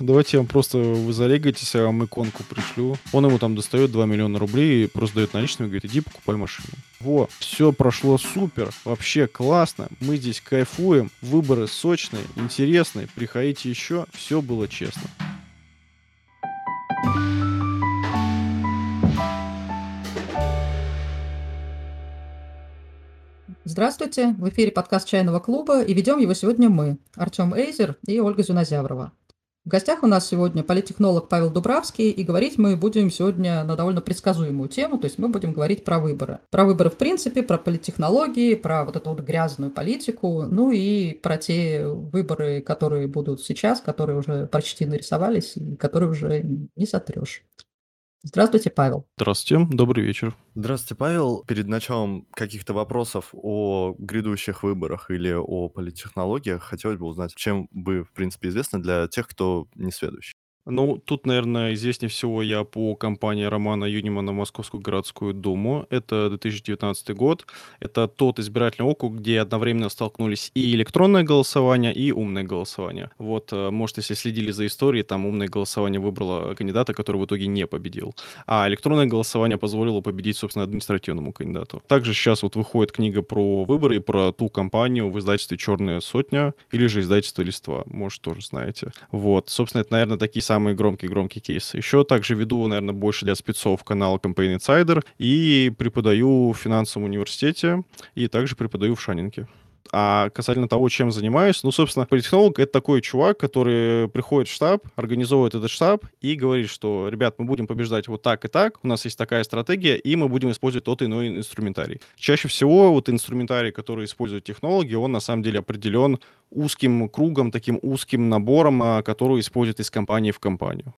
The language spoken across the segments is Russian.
давайте я вам просто вы зарегайтесь, я вам иконку пришлю. Он ему там достает 2 миллиона рублей и просто дает наличными, говорит, иди покупай машину. Во, все прошло супер, вообще классно, мы здесь кайфуем, выборы сочные, интересные, приходите еще, все было честно. Здравствуйте, в эфире подкаст «Чайного клуба» и ведем его сегодня мы, Артем Эйзер и Ольга Зюнозяврова. В гостях у нас сегодня политтехнолог Павел Дубравский, и говорить мы будем сегодня на довольно предсказуемую тему, то есть мы будем говорить про выборы. Про выборы в принципе, про политтехнологии, про вот эту вот грязную политику, ну и про те выборы, которые будут сейчас, которые уже почти нарисовались и которые уже не сотрешь. Здравствуйте, Павел. Здравствуйте, добрый вечер. Здравствуйте, Павел. Перед началом каких-то вопросов о грядущих выборах или о политтехнологиях хотелось бы узнать, чем вы, в принципе, известны для тех, кто не сведущий. Ну, тут, наверное, известнее всего я по кампании Романа Юнимана «Московскую городскую думу». Это 2019 год. Это тот избирательный округ, где одновременно столкнулись и электронное голосование, и умное голосование. Вот, э, может, если следили за историей, там умное голосование выбрало кандидата, который в итоге не победил. А электронное голосование позволило победить, собственно, административному кандидату. Также сейчас вот выходит книга про выборы и про ту кампанию в издательстве «Черная сотня» или же издательство «Листва». Может, тоже знаете. Вот, собственно, это, наверное, такие самые самые громкие-громкие кейсы. Еще также веду, наверное, больше для спецов канал Campaign Insider и преподаю в финансовом университете и также преподаю в Шанинке. А касательно того, чем занимаюсь, ну, собственно, политтехнолог — это такой чувак, который приходит в штаб, организовывает этот штаб и говорит, что, ребят, мы будем побеждать вот так и так, у нас есть такая стратегия, и мы будем использовать тот иной инструментарий. Чаще всего вот инструментарий, который используют технологии, он на самом деле определен узким кругом, таким узким набором, а, который используют из компании в компанию.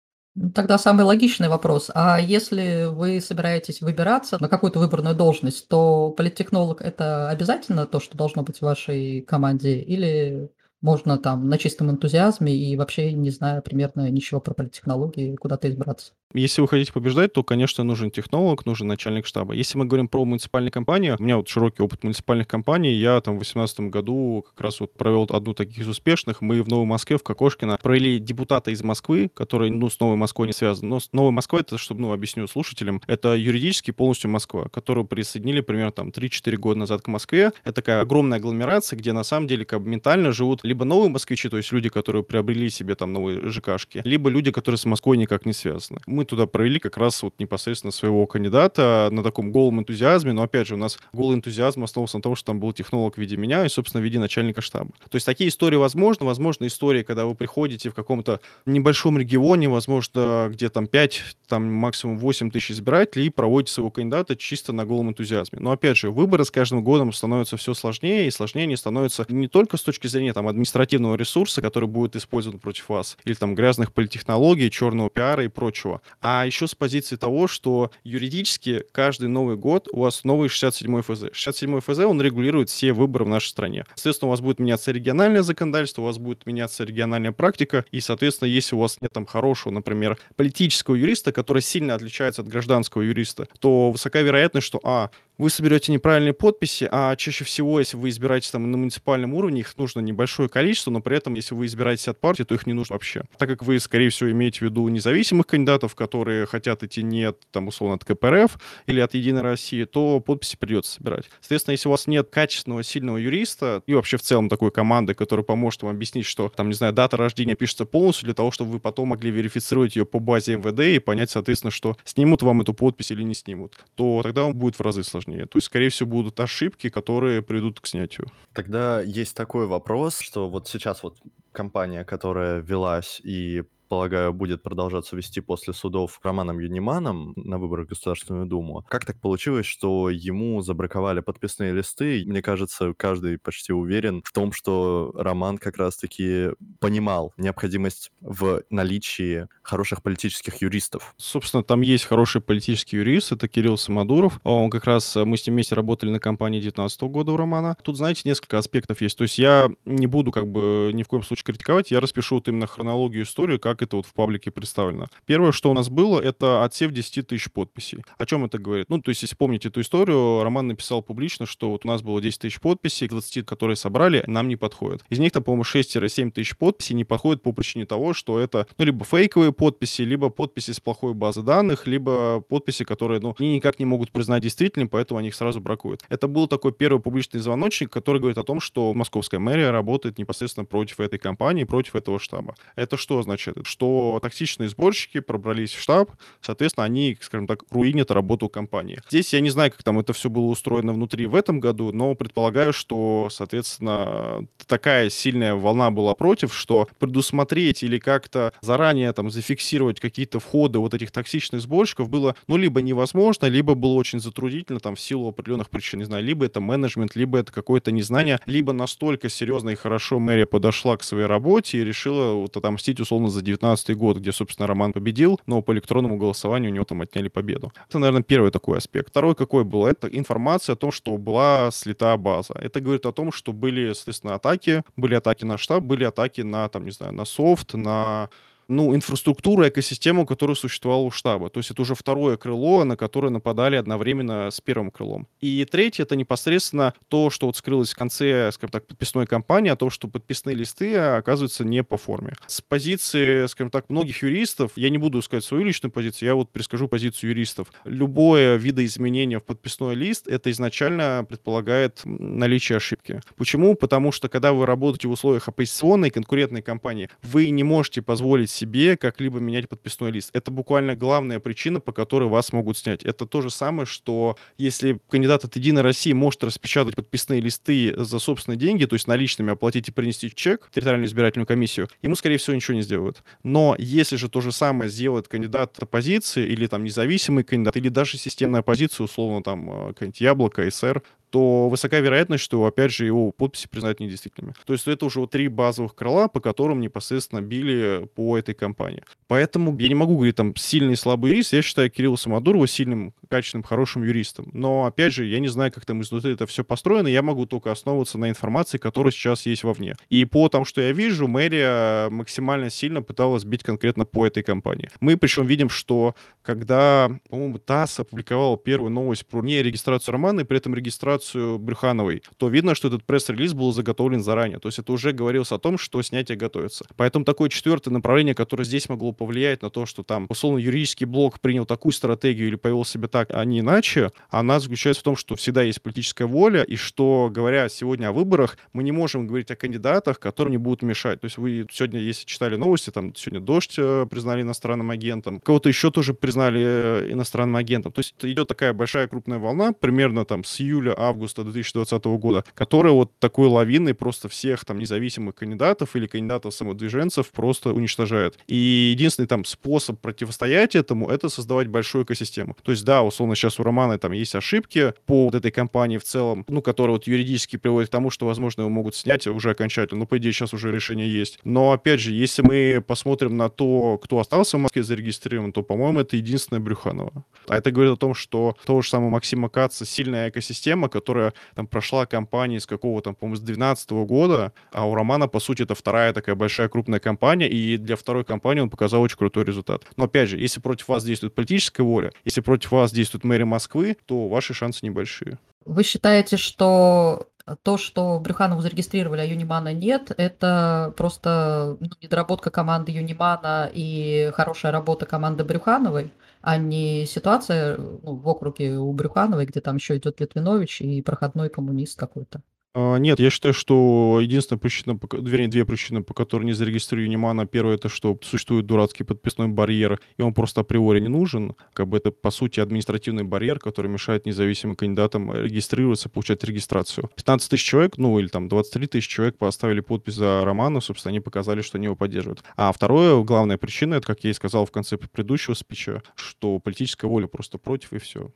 Тогда самый логичный вопрос. А если вы собираетесь выбираться на какую-то выборную должность, то политтехнолог это обязательно то, что должно быть в вашей команде? Или можно там на чистом энтузиазме и вообще не зная примерно ничего про политтехнологии куда-то избраться? Если вы хотите побеждать, то, конечно, нужен технолог, нужен начальник штаба. Если мы говорим про муниципальные компании, у меня вот широкий опыт муниципальных компаний, я там в 2018 году как раз вот провел одну таких из успешных. Мы в Новой Москве, в Кокошкино, провели депутата из Москвы, который, ну, с Новой Москвой не связан. Но с Новой Москвой, это, чтобы, ну, объясню слушателям, это юридически полностью Москва, которую присоединили примерно там 3-4 года назад к Москве. Это такая огромная агломерация, где на самом деле как бы ментально живут либо новые москвичи, то есть люди, которые приобрели себе там новые ЖКшки, либо люди, которые с Москвой никак не связаны мы туда провели как раз вот непосредственно своего кандидата на таком голом энтузиазме, но опять же у нас голый энтузиазм основывался на том, что там был технолог в виде меня и, собственно, в виде начальника штаба. То есть такие истории возможны, возможно, истории, когда вы приходите в каком-то небольшом регионе, возможно, где там 5, там максимум 8 тысяч избирателей и проводите своего кандидата чисто на голом энтузиазме. Но опять же, выборы с каждым годом становятся все сложнее, и сложнее они становятся не только с точки зрения там административного ресурса, который будет использован против вас, или там грязных политтехнологий, черного пиара и прочего, а еще с позиции того, что юридически каждый Новый год у вас новый 67 ФЗ. 67 ФЗ, он регулирует все выборы в нашей стране. Соответственно, у вас будет меняться региональное законодательство, у вас будет меняться региональная практика, и, соответственно, если у вас нет там хорошего, например, политического юриста, который сильно отличается от гражданского юриста, то высока вероятность, что, а, вы соберете неправильные подписи, а чаще всего, если вы избираетесь там на муниципальном уровне, их нужно небольшое количество, но при этом, если вы избираетесь от партии, то их не нужно вообще. Так как вы, скорее всего, имеете в виду независимых кандидатов, которые хотят идти не от, там, условно, от КПРФ или от Единой России, то подписи придется собирать. Соответственно, если у вас нет качественного, сильного юриста и вообще в целом такой команды, которая поможет вам объяснить, что, там, не знаю, дата рождения пишется полностью для того, чтобы вы потом могли верифицировать ее по базе МВД и понять, соответственно, что снимут вам эту подпись или не снимут, то тогда вам будет в разы сложнее сложнее. То есть, скорее всего, будут ошибки, которые приведут к снятию. Тогда есть такой вопрос, что вот сейчас вот компания, которая велась и полагаю, будет продолжаться вести после судов Романом Юниманом на выборах в Государственную Думу. Как так получилось, что ему забраковали подписные листы? Мне кажется, каждый почти уверен в том, что Роман как раз-таки понимал необходимость в наличии хороших политических юристов. Собственно, там есть хороший политический юрист, это Кирилл Самодуров. Он как раз, мы с ним вместе работали на кампании 19 года у Романа. Тут, знаете, несколько аспектов есть. То есть я не буду как бы ни в коем случае критиковать, я распишу вот именно хронологию истории, как как это вот в паблике представлено. Первое, что у нас было, это отсев 10 тысяч подписей. О чем это говорит? Ну, то есть, если помните эту историю, Роман написал публично, что вот у нас было 10 тысяч подписей, 20, которые собрали, нам не подходят. Из них, там, по-моему, 6-7 тысяч подписей не подходят по причине того, что это, ну, либо фейковые подписи, либо подписи с плохой базы данных, либо подписи, которые, ну, они никак не могут признать действительными, поэтому они их сразу бракуют. Это был такой первый публичный звоночник, который говорит о том, что московская мэрия работает непосредственно против этой компании, против этого штаба. Это что означает? Что токсичные сборщики пробрались в штаб, соответственно, они, скажем так, руинят работу компании. Здесь я не знаю, как там это все было устроено внутри в этом году, но предполагаю, что, соответственно, такая сильная волна была против, что предусмотреть или как-то заранее там зафиксировать какие-то входы вот этих токсичных сборщиков было, ну, либо невозможно, либо было очень затруднительно там в силу определенных причин, не знаю, либо это менеджмент, либо это какое-то незнание, либо настолько серьезно и хорошо мэрия подошла к своей работе и решила вот отомстить условно за 19 год, где, собственно, Роман победил, но по электронному голосованию у него там отняли победу. Это, наверное, первый такой аспект. Второй какой был? Это информация о том, что была слита база. Это говорит о том, что были, соответственно, атаки, были атаки на штаб, были атаки на, там, не знаю, на софт, на ну, инфраструктуру, экосистему, которая существовала у штаба. То есть это уже второе крыло, на которое нападали одновременно с первым крылом. И третье — это непосредственно то, что вот скрылось в конце, скажем так, подписной кампании, о том, что подписные листы оказываются не по форме. С позиции, скажем так, многих юристов, я не буду сказать свою личную позицию, я вот перескажу позицию юристов. Любое видоизменение в подписной лист, это изначально предполагает наличие ошибки. Почему? Потому что, когда вы работаете в условиях оппозиционной конкурентной кампании, вы не можете позволить себе как-либо менять подписной лист. Это буквально главная причина, по которой вас могут снять. Это то же самое, что если кандидат от «Единой России» может распечатать подписные листы за собственные деньги, то есть наличными оплатить и принести чек в территориальную избирательную комиссию, ему, скорее всего, ничего не сделают. Но если же то же самое сделает кандидат оппозиции или там независимый кандидат, или даже системная оппозиция, условно, там, э, какая-нибудь Яблоко, СР, то высока вероятность, что, опять же, его подписи признают недействительными. То есть это уже три базовых крыла, по которым непосредственно били по этой кампании. Поэтому я не могу говорить там сильный и слабый юрист. Я считаю Кирилла Самодурова сильным, качественным, хорошим юристом. Но, опять же, я не знаю, как там изнутри это все построено. Я могу только основываться на информации, которая сейчас есть вовне. И по тому, что я вижу, мэрия максимально сильно пыталась бить конкретно по этой кампании. Мы причем видим, что когда, по-моему, ТАСС опубликовал первую новость про нерегистрацию романа и при этом регистрацию администрацию Брюхановой, то видно, что этот пресс-релиз был заготовлен заранее. То есть это уже говорилось о том, что снятие готовится. Поэтому такое четвертое направление, которое здесь могло повлиять на то, что там, условно, юридический блок принял такую стратегию или повел себя так, а не иначе, она заключается в том, что всегда есть политическая воля, и что, говоря сегодня о выборах, мы не можем говорить о кандидатах, которым не будут мешать. То есть вы сегодня, если читали новости, там сегодня «Дождь» э, признали иностранным агентом, кого-то еще тоже признали э, иностранным агентом. То есть идет такая большая крупная волна, примерно там с июля, августа 2020 года, которая вот такой лавиной просто всех там независимых кандидатов или кандидатов-самодвиженцев просто уничтожает. И единственный там способ противостоять этому — это создавать большую экосистему. То есть, да, условно, сейчас у Романа там есть ошибки по вот этой компании в целом, ну, которые вот юридически приводят к тому, что, возможно, его могут снять уже окончательно. Ну, по идее, сейчас уже решение есть. Но, опять же, если мы посмотрим на то, кто остался в Москве зарегистрирован, то, по-моему, это единственная Брюханова. А это говорит о том, что того же самого Максима Каца сильная экосистема, которая там прошла кампании с какого-то, по-моему, с 2012 года, а у Романа, по сути, это вторая такая большая крупная компания, и для второй компании он показал очень крутой результат. Но, опять же, если против вас действует политическая воля, если против вас действует мэрия Москвы, то ваши шансы небольшие. Вы считаете, что то, что Брюханову зарегистрировали, а Юнимана нет, это просто ну, недоработка команды Юнимана и хорошая работа команды Брюхановой? А не ситуация ну, в округе у Брюхановой, где там еще идет Литвинович и проходной коммунист какой-то. А, нет, я считаю, что единственная причина, вернее, две причины, по которым не зарегистрирую Немана. Первое, это что существует дурацкий подписной барьер, и он просто априори не нужен. Как бы это, по сути, административный барьер, который мешает независимым кандидатам регистрироваться, получать регистрацию. 15 тысяч человек, ну, или там 23 тысячи человек поставили подпись за Романа, собственно, они показали, что они его поддерживают. А второе, главная причина, это, как я и сказал в конце предыдущего спича, что политическая воля просто против, и все.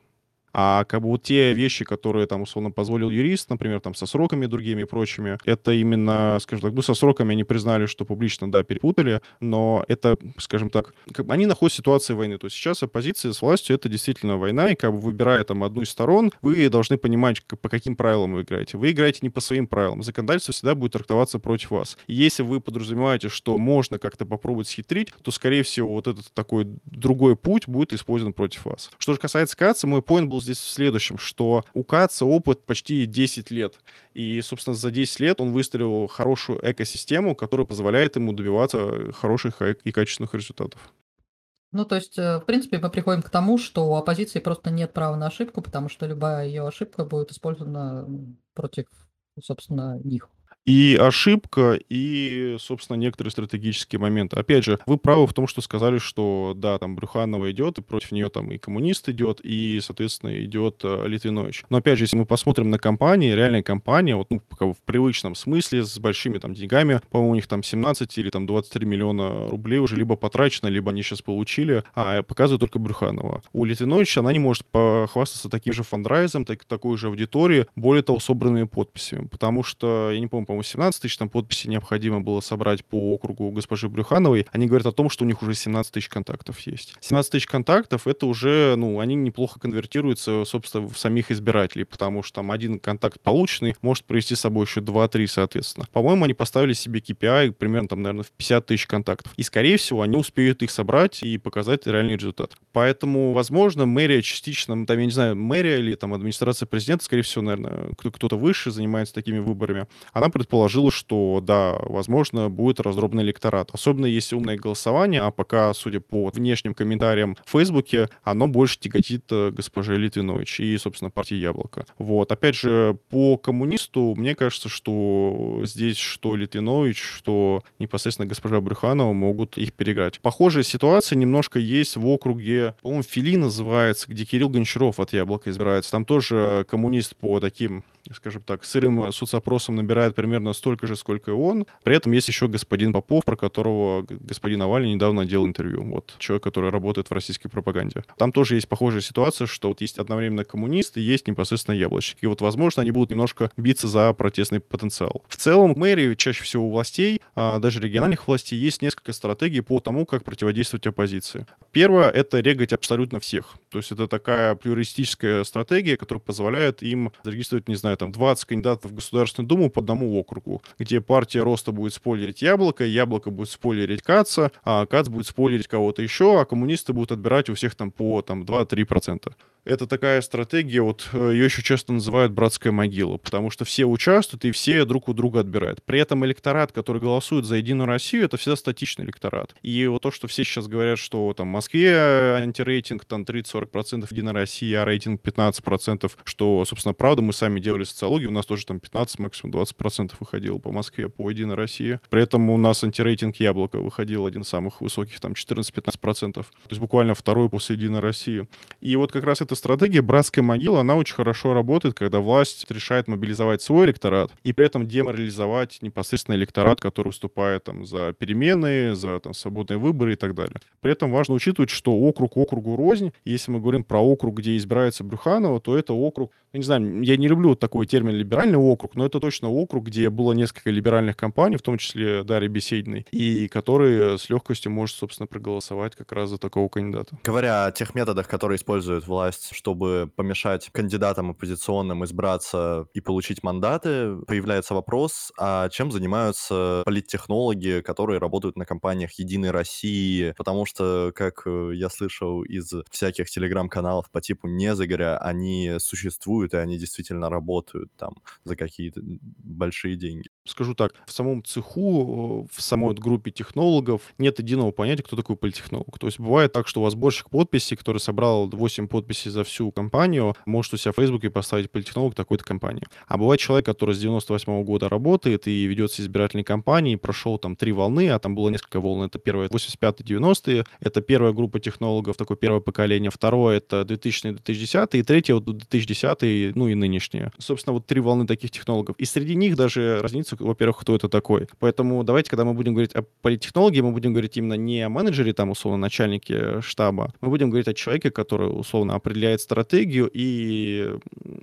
А как бы вот те вещи, которые там условно позволил юрист, например, там со сроками другими и прочими, это именно, скажем так, ну со сроками они признали, что публично, да, перепутали, но это, скажем так, как бы они находятся в ситуации войны. То есть сейчас оппозиция с властью — это действительно война, и как бы выбирая там одну из сторон, вы должны понимать, по каким правилам вы играете. Вы играете не по своим правилам. Законодательство всегда будет трактоваться против вас. И если вы подразумеваете, что можно как-то попробовать схитрить, то, скорее всего, вот этот такой другой путь будет использован против вас. Что же касается Каца, мой поинт был здесь в следующем, что у Каца опыт почти 10 лет. И, собственно, за 10 лет он выстроил хорошую экосистему, которая позволяет ему добиваться хороших и качественных результатов. Ну, то есть, э, в принципе, мы приходим к тому, что у оппозиции просто нет права на ошибку, потому что любая ее ошибка будет использована против, собственно, них и ошибка, и, собственно, некоторые стратегические моменты. Опять же, вы правы в том, что сказали, что, да, там Брюханова идет, и против нее там и коммунист идет, и, соответственно, идет э, Литвинович. Но, опять же, если мы посмотрим на компании, реальная компания, вот ну, в привычном смысле, с большими там деньгами, по-моему, у них там 17 или там 23 миллиона рублей уже либо потрачено, либо они сейчас получили, а показывает только Брюханова. У Литвиновича она не может похвастаться таким же фандрайзом, так, такой же аудиторией, более того, собранными подписями, потому что, я не помню, по-моему, 17 тысяч там подписей необходимо было собрать по округу госпожи Брюхановой, они говорят о том, что у них уже 17 тысяч контактов есть. 17 тысяч контактов, это уже, ну, они неплохо конвертируются, собственно, в самих избирателей, потому что там один контакт полученный может привести с собой еще 2-3, соответственно. По-моему, они поставили себе KPI примерно там, наверное, в 50 тысяч контактов. И, скорее всего, они успеют их собрать и показать реальный результат. Поэтому, возможно, мэрия частично, там, я не знаю, мэрия или там администрация президента, скорее всего, наверное, кто-то выше занимается такими выборами, она предположила, что, да, возможно, будет разробный электорат. Особенно если умное голосование, а пока, судя по внешним комментариям в Фейсбуке, оно больше тяготит э, госпоже Литвинович и, собственно, партии Яблоко. Вот. Опять же, по коммунисту, мне кажется, что здесь что Литвинович, что непосредственно госпожа Брюханова могут их переиграть. Похожая ситуация немножко есть в округе, по-моему, Фили называется, где Кирилл Гончаров от Яблока избирается. Там тоже коммунист по таким скажем так, сырым соцопросом набирает примерно столько же, сколько и он. При этом есть еще господин Попов, про которого господин Навальный недавно делал интервью. Вот человек, который работает в российской пропаганде. Там тоже есть похожая ситуация, что вот есть одновременно коммунисты, есть непосредственно яблочки. И вот, возможно, они будут немножко биться за протестный потенциал. В целом, в мэрии, чаще всего у властей, а даже региональных властей, есть несколько стратегий по тому, как противодействовать оппозиции. Первое — это регать абсолютно всех. То есть это такая плюристическая стратегия, которая позволяет им зарегистрировать, не знаю, там 20 кандидатов в Государственную Думу по одному округу, где партия Роста будет спойлерить Яблоко, Яблоко будет спойлерить Каца, а Кац будет спойлерить кого-то еще, а коммунисты будут отбирать у всех там по там, 2-3%. Это такая стратегия, вот э, ее еще часто называют братская могила, потому что все участвуют и все друг у друга отбирают. При этом электорат, который голосует за Единую Россию, это всегда статичный электорат. И вот то, что все сейчас говорят, что там в Москве антирейтинг там 30-40% Единой России, а рейтинг 15%, что, собственно, правда, мы сами делали социологию, у нас тоже там 15, максимум 20% выходило по Москве, по Единой России. При этом у нас антирейтинг Яблоко выходил один из самых высоких, там 14-15%. То есть буквально второй после Единой России. И вот как раз эта стратегия братская могила, она очень хорошо работает, когда власть решает мобилизовать свой электорат и при этом деморализовать непосредственно электорат, который выступает там, за перемены, за там, свободные выборы и так далее. При этом важно учитывать, что округ округу рознь. Если мы говорим про округ, где избирается Брюханова, то это округ, я не знаю, я не люблю такой термин либеральный округ, но это точно округ, где было несколько либеральных компаний, в том числе Дарья Бесединой, и который с легкостью может, собственно, проголосовать как раз за такого кандидата. Говоря о тех методах, которые использует власть власть, чтобы помешать кандидатам оппозиционным избраться и получить мандаты, появляется вопрос, а чем занимаются политтехнологи, которые работают на компаниях «Единой России», потому что, как э, я слышал из всяких телеграм-каналов по типу «Незагоря», они существуют, и они действительно работают там за какие-то большие деньги скажу так, в самом цеху, в самой группе технологов нет единого понятия, кто такой политтехнолог. То есть бывает так, что у вас сборщик подписей, который собрал 8 подписей за всю компанию, может у себя в Фейсбуке поставить политтехнолог такой-то компании. А бывает человек, который с 98 -го года работает и ведется избирательной кампании, прошел там три волны, а там было несколько волн. Это первое 85-90-е, это первая группа технологов, такое первое поколение, второе это 2000-2010, и третье вот 2010 ну и нынешнее. Собственно, вот три волны таких технологов. И среди них даже даже разница, во-первых, кто это такой. Поэтому давайте, когда мы будем говорить о политтехнологии, мы будем говорить именно не о менеджере, там, условно, начальнике штаба, мы будем говорить о человеке, который, условно, определяет стратегию и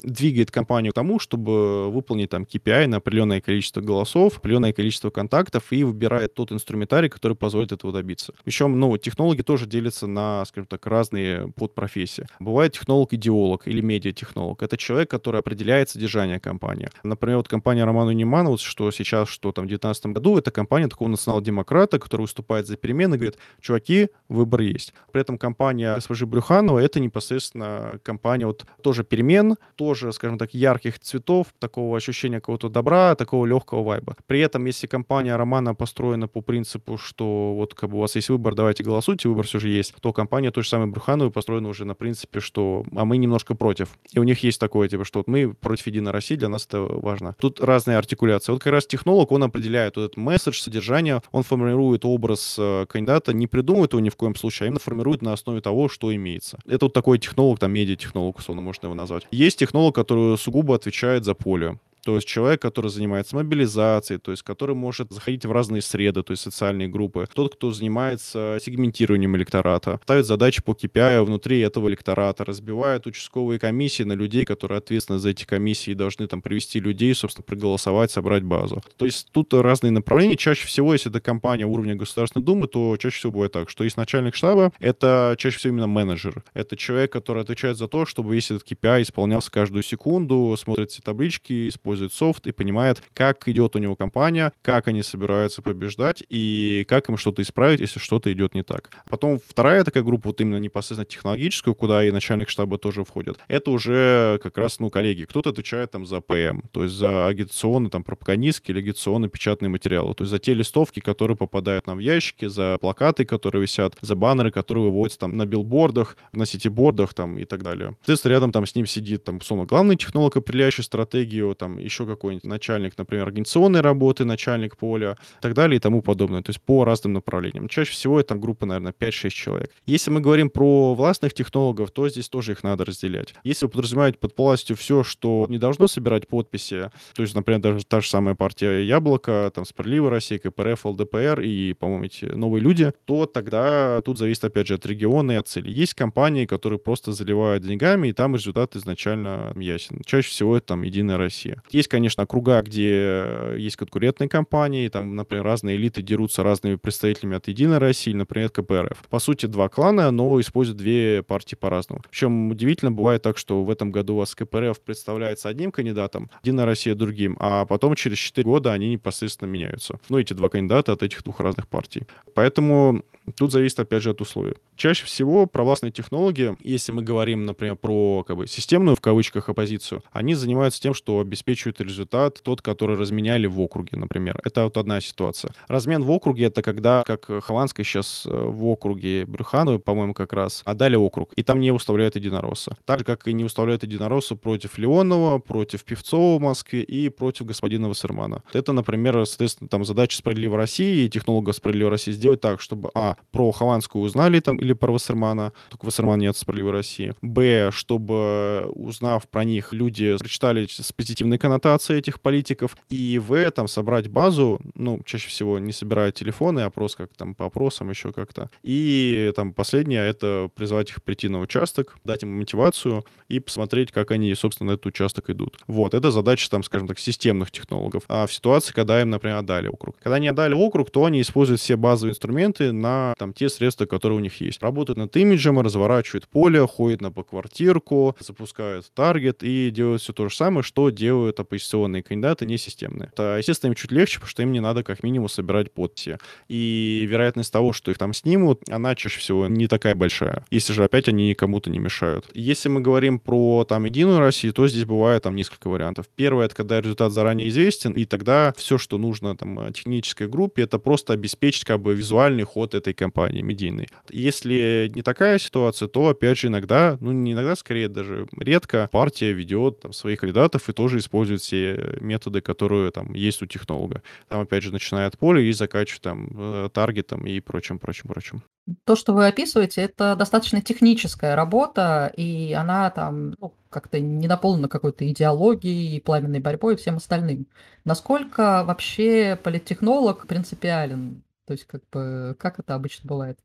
двигает компанию к тому, чтобы выполнить там KPI на определенное количество голосов, определенное количество контактов и выбирает тот инструментарий, который позволит этого добиться. Причем, ну, технологии тоже делятся на, скажем так, разные подпрофессии. Бывает технолог-идеолог или медиатехнолог. Это человек, который определяет содержание компании. Например, вот компания Романа Немана, вот что сейчас, что там в 2019 году, это компания такого национал-демократа, который выступает за перемены, говорит, чуваки, выбор есть. При этом компания СВЖ Брюханова это непосредственно компания вот тоже перемен, тоже, скажем так, ярких цветов, такого ощущения какого-то добра, такого легкого вайба. При этом, если компания Романа построена по принципу, что вот как бы у вас есть выбор, давайте голосуйте, выбор все же есть, то компания той же самой Брюхановой построена уже на принципе, что а мы немножко против. И у них есть такое, типа, что вот мы против Единой России, для нас это важно. Тут разные артикуляции. Вот как раз технолог, он определяет вот этот месседж, содержание, он формирует образ э, кандидата, не придумывает его ни в коем случае, а именно формирует на основе того, что имеется. Это вот такой технолог, там, медиатехнолог, условно можно его назвать. Есть технолог, который сугубо отвечает за поле. То есть человек, который занимается мобилизацией, то есть который может заходить в разные среды, то есть социальные группы. Тот, кто занимается сегментированием электората, ставит задачи по KPI внутри этого электората, разбивает участковые комиссии на людей, которые ответственны за эти комиссии и должны там привести людей, собственно, проголосовать, собрать базу. То есть тут разные направления. Чаще всего, если это компания уровня Государственной Думы, то чаще всего бывает так, что есть начальник штаба, это чаще всего именно менеджер. Это человек, который отвечает за то, чтобы весь этот KPI исполнялся каждую секунду, смотрит все таблички, использует использует софт и понимает, как идет у него компания, как они собираются побеждать и как им что-то исправить, если что-то идет не так. Потом вторая такая группа, вот именно непосредственно технологическую, куда и начальник штаба тоже входит, это уже как раз, ну, коллеги. Кто-то отвечает там за ПМ, то есть за агитационные, там, пропагандистские или агитационные печатные материалы, то есть за те листовки, которые попадают нам в ящики, за плакаты, которые висят, за баннеры, которые выводятся там на билбордах, на сетибордах там и так далее. Соответственно, рядом там с ним сидит там, условно, главный технолог, определяющий стратегию, там, еще какой-нибудь начальник, например, организационной работы, начальник поля и так далее и тому подобное. То есть по разным направлениям. Чаще всего это группа, наверное, 5-6 человек. Если мы говорим про властных технологов, то здесь тоже их надо разделять. Если вы подразумеваете под властью все, что не должно собирать подписи, то есть, например, даже та же самая партия Яблоко, там, Справедливая Россия, КПРФ, ЛДПР и, по-моему, эти новые люди, то тогда тут зависит, опять же, от региона и от цели. Есть компании, которые просто заливают деньгами, и там результат изначально ясен. Чаще всего это там Единая Россия. Есть, конечно, округа, где есть конкурентные компании, там, например, разные элиты дерутся разными представителями от Единой России, например, КПРФ. По сути, два клана, но используют две партии по-разному. Причем удивительно бывает так, что в этом году у вас КПРФ представляется одним кандидатом, Единая Россия другим, а потом через 4 года они непосредственно меняются. Ну, эти два кандидата от этих двух разных партий. Поэтому Тут зависит, опять же, от условий. Чаще всего провластные технологии, если мы говорим, например, про как бы, системную, в кавычках, оппозицию, они занимаются тем, что обеспечивают результат тот, который разменяли в округе, например. Это вот одна ситуация. Размен в округе — это когда, как Хованская сейчас э, в округе Брюхановой, по-моему, как раз, отдали округ, и там не уставляют единоросса. Так же, как и не уставляют единоросса против Леонова, против Певцова в Москве и против господина Вассермана. Это, например, соответственно, там задача «Справедливой России» и технологов «Справедливой России» сделать так, чтобы, а, про Хованскую узнали там или про Вассермана, только Вассерман нет «Справедливой России». Б, чтобы, узнав про них, люди прочитали с позитивной коннотацией этих политиков. И В, там, собрать базу, ну, чаще всего не собирая телефоны, опрос как там по опросам еще как-то. И там последнее — это призвать их прийти на участок, дать им мотивацию и посмотреть, как они, собственно, на этот участок идут. Вот, это задача, там, скажем так, системных технологов. А в ситуации, когда им, например, отдали округ. Когда они отдали округ, то они используют все базовые инструменты на там те средства, которые у них есть. Работают над имиджем, разворачивают поле, ходят на поквартирку, запускают таргет и делают все то же самое, что делают оппозиционные кандидаты несистемные. Это, естественно, им чуть легче, потому что им не надо как минимум собирать подписи. И вероятность того, что их там снимут, она чаще всего не такая большая. Если же опять они кому-то не мешают. Если мы говорим про там Единую Россию, то здесь бывает там несколько вариантов. Первое, это когда результат заранее известен, и тогда все, что нужно там технической группе, это просто обеспечить как бы визуальный ход этой компании медийной. Если не такая ситуация, то, опять же, иногда, ну, не иногда, скорее даже редко, партия ведет там, своих кандидатов и тоже использует использует все методы, которые там есть у технолога. Там, опять же, начиная от и заканчивая там э, таргетом и прочим, прочим, прочим. То, что вы описываете, это достаточно техническая работа, и она там ну, как-то не наполнена какой-то идеологией, пламенной борьбой и всем остальным. Насколько вообще политтехнолог принципиален? То есть, как бы, как это обычно бывает?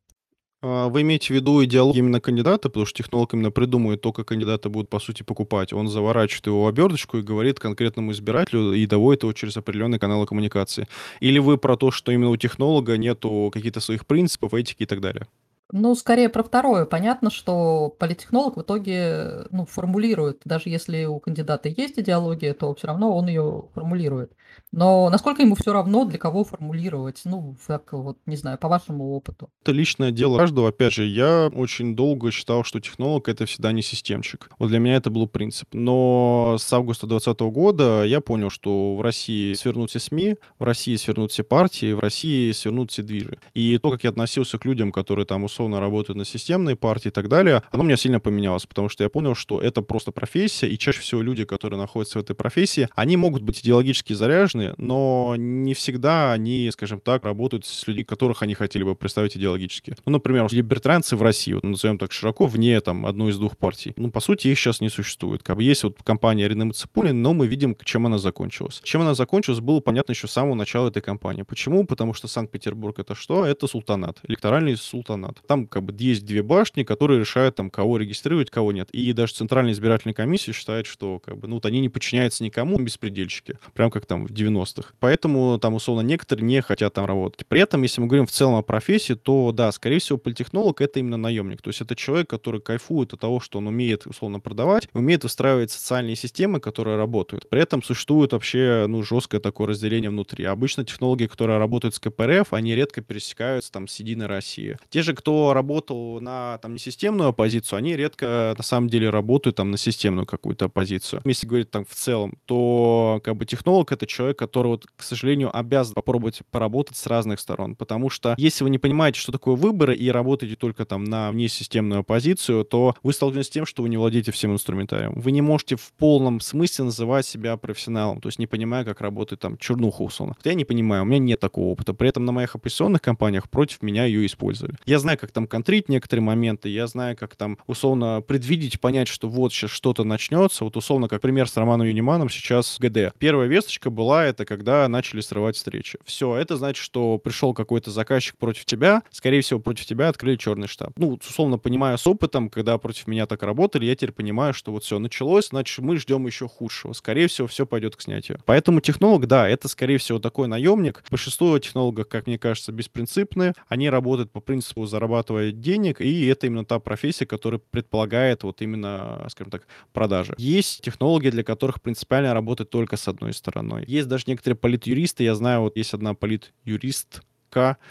А, вы имеете в виду идеологию именно кандидата, потому что технолог именно придумывает то, как кандидата будут, по сути, покупать. Он заворачивает его в оберточку и говорит конкретному избирателю и доводит его через определенные каналы коммуникации. Или вы про то, что именно у технолога нету каких-то своих принципов, этики и так далее? Ну, скорее про второе. Понятно, что политтехнолог в итоге ну, формулирует, даже если у кандидата есть идеология, то все равно он ее формулирует. Но насколько ему все равно, для кого формулировать? Ну, так вот, не знаю, по вашему опыту. Это личное дело каждого. Опять же, я очень долго считал, что технолог — это всегда не системчик. Вот для меня это был принцип. Но с августа 2020 года я понял, что в России свернут все СМИ, в России свернут все партии, в России свернут все движи. И то, как я относился к людям, которые там условно работают на системной партии и так далее, оно у меня сильно поменялось, потому что я понял, что это просто профессия, и чаще всего люди, которые находятся в этой профессии, они могут быть идеологически заряжены, но не всегда они, скажем так, работают с людьми, которых они хотели бы представить идеологически. Ну, например, либертарианцы в России, вот, назовем так широко, вне там одной из двух партий. Ну, по сути, их сейчас не существует. Как бы есть вот компания Арины Мацепулин, но мы видим, чем она закончилась. Чем она закончилась, было понятно еще с самого начала этой кампании. Почему? Потому что Санкт-Петербург это что? Это султанат, электоральный султанат. Там как бы есть две башни, которые решают там, кого регистрировать, кого нет. И даже Центральная избирательная комиссия считает, что как бы, ну, вот они не подчиняются никому, беспредельщики. Прям как там в 90-х. Поэтому там, условно, некоторые не хотят там работать. При этом, если мы говорим в целом о профессии, то да, скорее всего, политехнолог это именно наемник. То есть это человек, который кайфует от того, что он умеет, условно, продавать, умеет выстраивать социальные системы, которые работают. При этом существует вообще, ну, жесткое такое разделение внутри. Обычно технологии, которые работают с КПРФ, они редко пересекаются там с Единой России. Те же, кто работал на там несистемную оппозицию, они редко на самом деле работают там на системную какую-то оппозицию. Если говорить там в целом, то как бы технолог это человек, который вот, к сожалению, обязан попробовать поработать с разных сторон. Потому что если вы не понимаете, что такое выборы, и работаете только там на внесистемную оппозицию, то вы столкнетесь с тем, что вы не владеете всем инструментарием. Вы не можете в полном смысле называть себя профессионалом, то есть не понимая, как работает там чернуха условно. Я не понимаю, у меня нет такого опыта. При этом на моих оппозиционных компаниях против меня ее использовали. Я знаю, как там контрить некоторые моменты, я знаю, как там условно предвидеть, понять, что вот сейчас что-то начнется. Вот условно, как пример с Романом Юниманом сейчас ГД. Первая весточка была это, когда начали срывать встречи. Все, это значит, что пришел какой-то заказчик против тебя, скорее всего, против тебя открыли черный штаб. Ну, условно понимаю с опытом, когда против меня так работали, я теперь понимаю, что вот все началось, значит, мы ждем еще худшего. Скорее всего, все пойдет к снятию. Поэтому технолог, да, это, скорее всего, такой наемник. Большинство технологов, как мне кажется, беспринципные. Они работают по принципу зарабатывая денег, и это именно та профессия, которая предполагает вот именно, скажем так, продажи. Есть технологии, для которых принципиально работать только с одной стороной. Есть даже некоторые политюристы, я знаю, вот есть одна политюрист,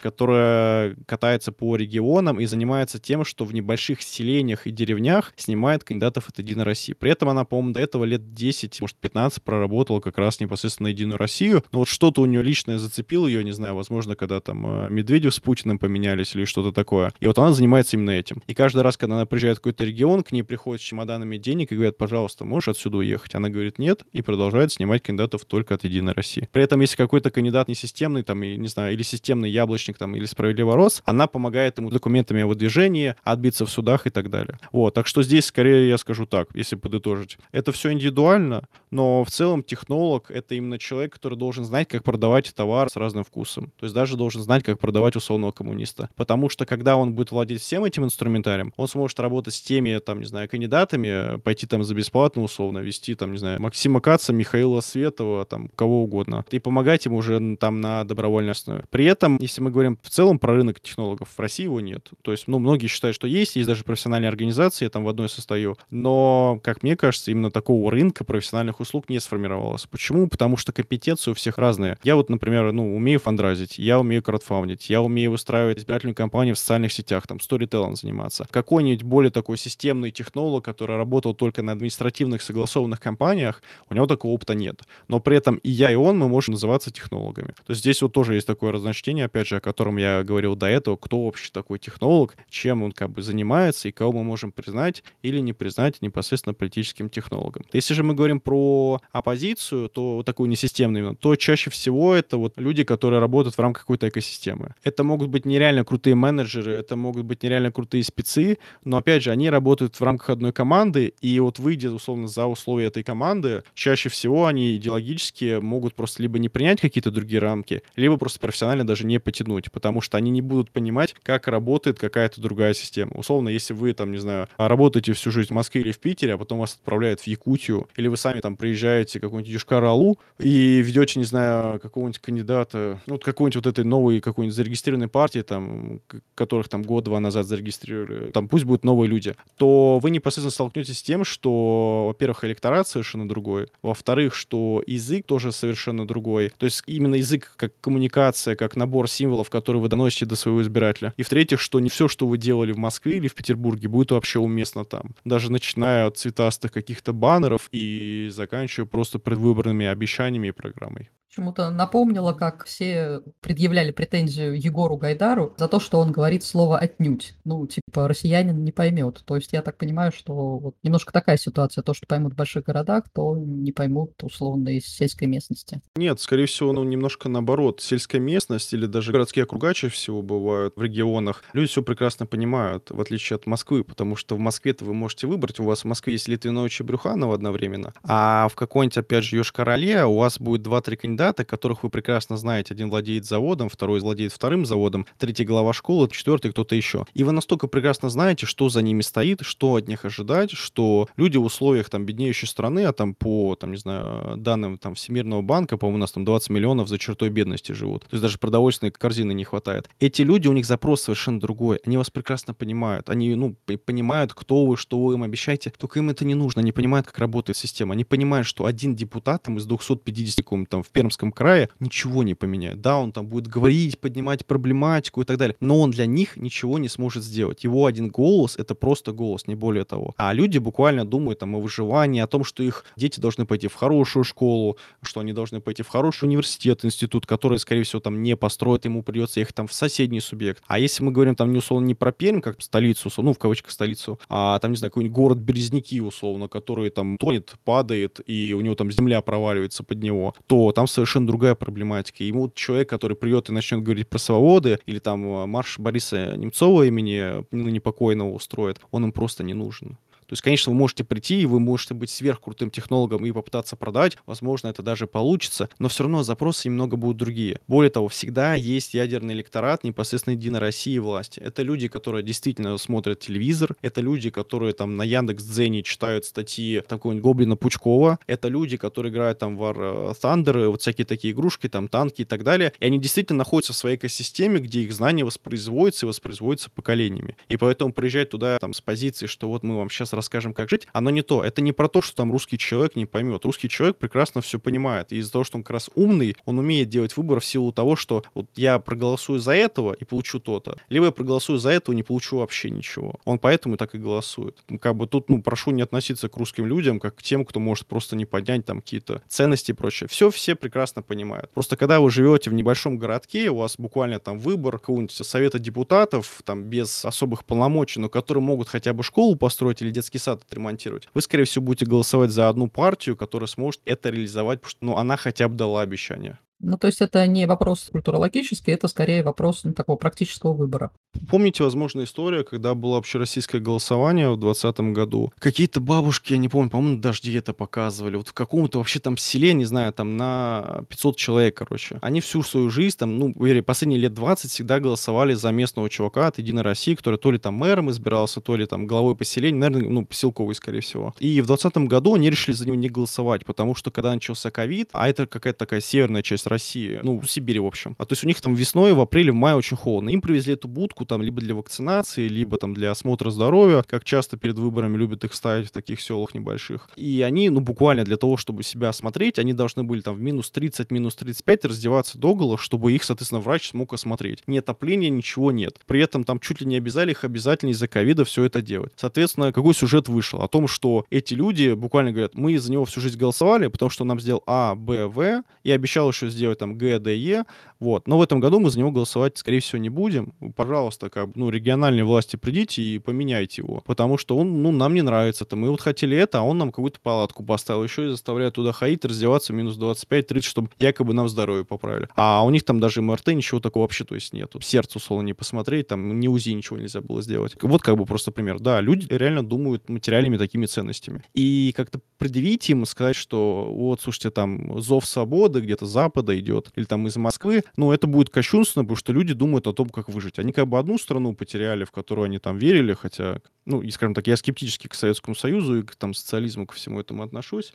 которая катается по регионам и занимается тем, что в небольших селениях и деревнях снимает кандидатов от Единой России. При этом она, по-моему, до этого лет 10, может, 15 проработала как раз непосредственно Единую Россию. Но вот что-то у нее личное зацепило ее, не знаю, возможно, когда там э, Медведев с Путиным поменялись или что-то такое. И вот она занимается именно этим. И каждый раз, когда она приезжает в какой-то регион, к ней приходят с чемоданами денег и говорят, пожалуйста, можешь отсюда уехать? Она говорит, нет, и продолжает снимать кандидатов только от Единой России. При этом, если какой-то кандидат не системный, там, и, не знаю, или системный яблочник там, или справедливо рос, она помогает ему документами о выдвижении, отбиться в судах и так далее. Вот, так что здесь скорее я скажу так, если подытожить. Это все индивидуально, но в целом технолог — это именно человек, который должен знать, как продавать товар с разным вкусом. То есть даже должен знать, как продавать условного коммуниста. Потому что когда он будет владеть всем этим инструментарием, он сможет работать с теми, там, не знаю, кандидатами, пойти там за бесплатно условно, вести там, не знаю, Максима Каца, Михаила Светова, там, кого угодно, и помогать ему уже там на добровольной основе. При этом, если мы говорим в целом про рынок технологов, в России его нет. То есть, ну, многие считают, что есть, есть даже профессиональные организации, я там в одной состою, но, как мне кажется, именно такого рынка профессиональных услуг не сформировалось. Почему? Потому что компетенции у всех разные. Я вот, например, ну, умею фандразить, я умею краудфаундить, я умею выстраивать избирательную кампанию в социальных сетях, там, сторителлом заниматься. Какой-нибудь более такой системный технолог, который работал только на административных согласованных компаниях, у него такого опыта нет. Но при этом и я, и он, мы можем называться технологами. То есть здесь вот тоже есть такое разночтение, опять же, о котором я говорил до этого, кто вообще такой технолог, чем он как бы занимается и кого мы можем признать или не признать непосредственно политическим технологом. Если же мы говорим про оппозицию, то вот такую несистемную, то чаще всего это вот люди, которые работают в рамках какой-то экосистемы. Это могут быть нереально крутые менеджеры, это могут быть нереально крутые спецы, но опять же, они работают в рамках одной команды, и вот выйдя условно за условия этой команды, чаще всего они идеологически могут просто либо не принять какие-то другие рамки, либо просто профессионально даже не потянуть, потому что они не будут понимать, как работает какая-то другая система. Условно, если вы там, не знаю, работаете всю жизнь в Москве или в Питере, а потом вас отправляют в Якутию, или вы сами там приезжаете какой-нибудь Юшкар-Алу и ведете, не знаю, какого-нибудь кандидата, ну, вот какой-нибудь вот этой новой какой-нибудь зарегистрированной партии, там, которых там год-два назад зарегистрировали, там пусть будут новые люди, то вы непосредственно столкнетесь с тем, что, во-первых, электорат совершенно другой, во-вторых, что язык тоже совершенно другой, то есть именно язык как коммуникация, как набор символов, которые вы доносите до своего избирателя, и в-третьих, что не все, что вы делали в Москве или в Петербурге, будет вообще уместно там, даже начиная от цветастых каких-то баннеров и заканчивая просто предвыборными обещаниями и программой. Почему-то напомнило, как все предъявляли претензию Егору Гайдару за то, что он говорит слово «отнюдь». Ну, типа, россиянин не поймет. То есть я так понимаю, что вот немножко такая ситуация. То, что поймут в больших городах, то не поймут, условно, из сельской местности. Нет, скорее всего, ну, немножко наоборот. Сельская местность или даже городские округа чаще всего бывают в регионах. Люди все прекрасно понимают, в отличие от Москвы, потому что в Москве-то вы можете выбрать. У вас в Москве есть Литвинович и Брюханова одновременно, а в какой-нибудь, опять же, Йошкар-Оле у вас будет 2-3 кандидата, кандидаты, которых вы прекрасно знаете. Один владеет заводом, второй владеет вторым заводом, третий глава школы, четвертый кто-то еще. И вы настолько прекрасно знаете, что за ними стоит, что от них ожидать, что люди в условиях там беднеющей страны, а там по, там, не знаю, данным там Всемирного банка, по-моему, у нас там 20 миллионов за чертой бедности живут. То есть даже продовольственной корзины не хватает. Эти люди, у них запрос совершенно другой. Они вас прекрасно понимают. Они, ну, понимают, кто вы, что вы им обещаете. Только им это не нужно. Они понимают, как работает система. Они понимают, что один депутат там из 250 там в Пермском Пермском крае ничего не поменяет. Да, он там будет говорить, поднимать проблематику и так далее, но он для них ничего не сможет сделать. Его один голос — это просто голос, не более того. А люди буквально думают там о выживании, о том, что их дети должны пойти в хорошую школу, что они должны пойти в хороший университет, институт, который, скорее всего, там не построит, ему придется ехать там в соседний субъект. А если мы говорим там не условно не про Пермь, как столицу, ну, в кавычках столицу, а там, не знаю, какой-нибудь город Березники, условно, который там тонет, падает, и у него там земля проваливается под него, то там совершенно другая проблематика. Ему человек, который придет и начнет говорить про свободы, или там э, марш Бориса Немцова имени ну, непокойного устроит, он им просто не нужен. То есть, конечно, вы можете прийти, и вы можете быть сверхкрутым технологом и попытаться продать. Возможно, это даже получится, но все равно запросы немного будут другие. Более того, всегда есть ядерный электорат непосредственно Единой России власти. Это люди, которые действительно смотрят телевизор, это люди, которые там на Яндекс.Дзене читают статьи такого Гоблина Пучкова, это люди, которые играют там War Thunder, вот всякие такие игрушки, там танки и так далее. И они действительно находятся в своей экосистеме, где их знания воспроизводятся и воспроизводятся поколениями. И поэтому приезжать туда там с позиции, что вот мы вам сейчас расскажем, как жить, оно не то. Это не про то, что там русский человек не поймет. Русский человек прекрасно все понимает. И из-за того, что он как раз умный, он умеет делать выбор в силу того, что вот я проголосую за этого и получу то-то. Либо я проголосую за этого и не получу вообще ничего. Он поэтому так и голосует. Ну, как бы тут, ну, прошу не относиться к русским людям, как к тем, кто может просто не поднять там какие-то ценности и прочее. Все все прекрасно понимают. Просто когда вы живете в небольшом городке, у вас буквально там выбор какого-нибудь совета депутатов, там без особых полномочий, но которые могут хотя бы школу построить или детский сад отремонтировать, вы, скорее всего, будете голосовать за одну партию, которая сможет это реализовать, потому что ну, она хотя бы дала обещание. Ну, то есть это не вопрос культурологический, это скорее вопрос ну, такого практического выбора. Помните, возможно, история, когда было общероссийское голосование в 2020 году? Какие-то бабушки, я не помню, по-моему, дожди это показывали. Вот в каком-то вообще там селе, не знаю, там на 500 человек, короче. Они всю свою жизнь, там, ну, вере, последние лет 20 всегда голосовали за местного чувака от Единой России, который то ли там мэром избирался, то ли там главой поселения, наверное, ну, поселковый, скорее всего. И в 2020 году они решили за него не голосовать, потому что когда начался ковид, а это какая-то такая северная часть России, ну, в Сибири, в общем. А то есть у них там весной, в апреле, в мае очень холодно. Им привезли эту будку там либо для вакцинации, либо там для осмотра здоровья, как часто перед выборами любят их ставить в таких селах небольших. И они, ну, буквально для того, чтобы себя осмотреть, они должны были там в минус 30, минус 35 раздеваться догола, чтобы их, соответственно, врач смог осмотреть. Ни отопления, ничего нет. При этом там чуть ли не обязали их обязательно из-за ковида все это делать. Соответственно, какой сюжет вышел? О том, что эти люди буквально говорят, мы из-за него всю жизнь голосовали, потому что нам сделал А, Б, В, и обещал еще сделать там Е, Вот. Но в этом году мы за него голосовать, скорее всего, не будем. Пожалуйста, как ну, региональные власти придите и поменяйте его. Потому что он, ну, нам не нравится. -то. Мы вот хотели это, а он нам какую-то палатку поставил. Еще и заставляет туда ходить, раздеваться минус 25-30, чтобы якобы нам здоровье поправили. А у них там даже МРТ ничего такого вообще, то есть нету. Сердце, условно, не посмотреть, там ни УЗИ ничего нельзя было сделать. Вот как бы просто пример. Да, люди реально думают материальными такими ценностями. И как-то предъявить им, сказать, что вот, слушайте, там зов свободы где-то запада идет, или там из Москвы, ну, это будет кощунственно, потому что люди думают о том, как выжить. Они как бы одну страну потеряли, в которую они там верили, хотя, ну, и, скажем так, я скептически к Советскому Союзу и к там социализму, ко всему этому отношусь.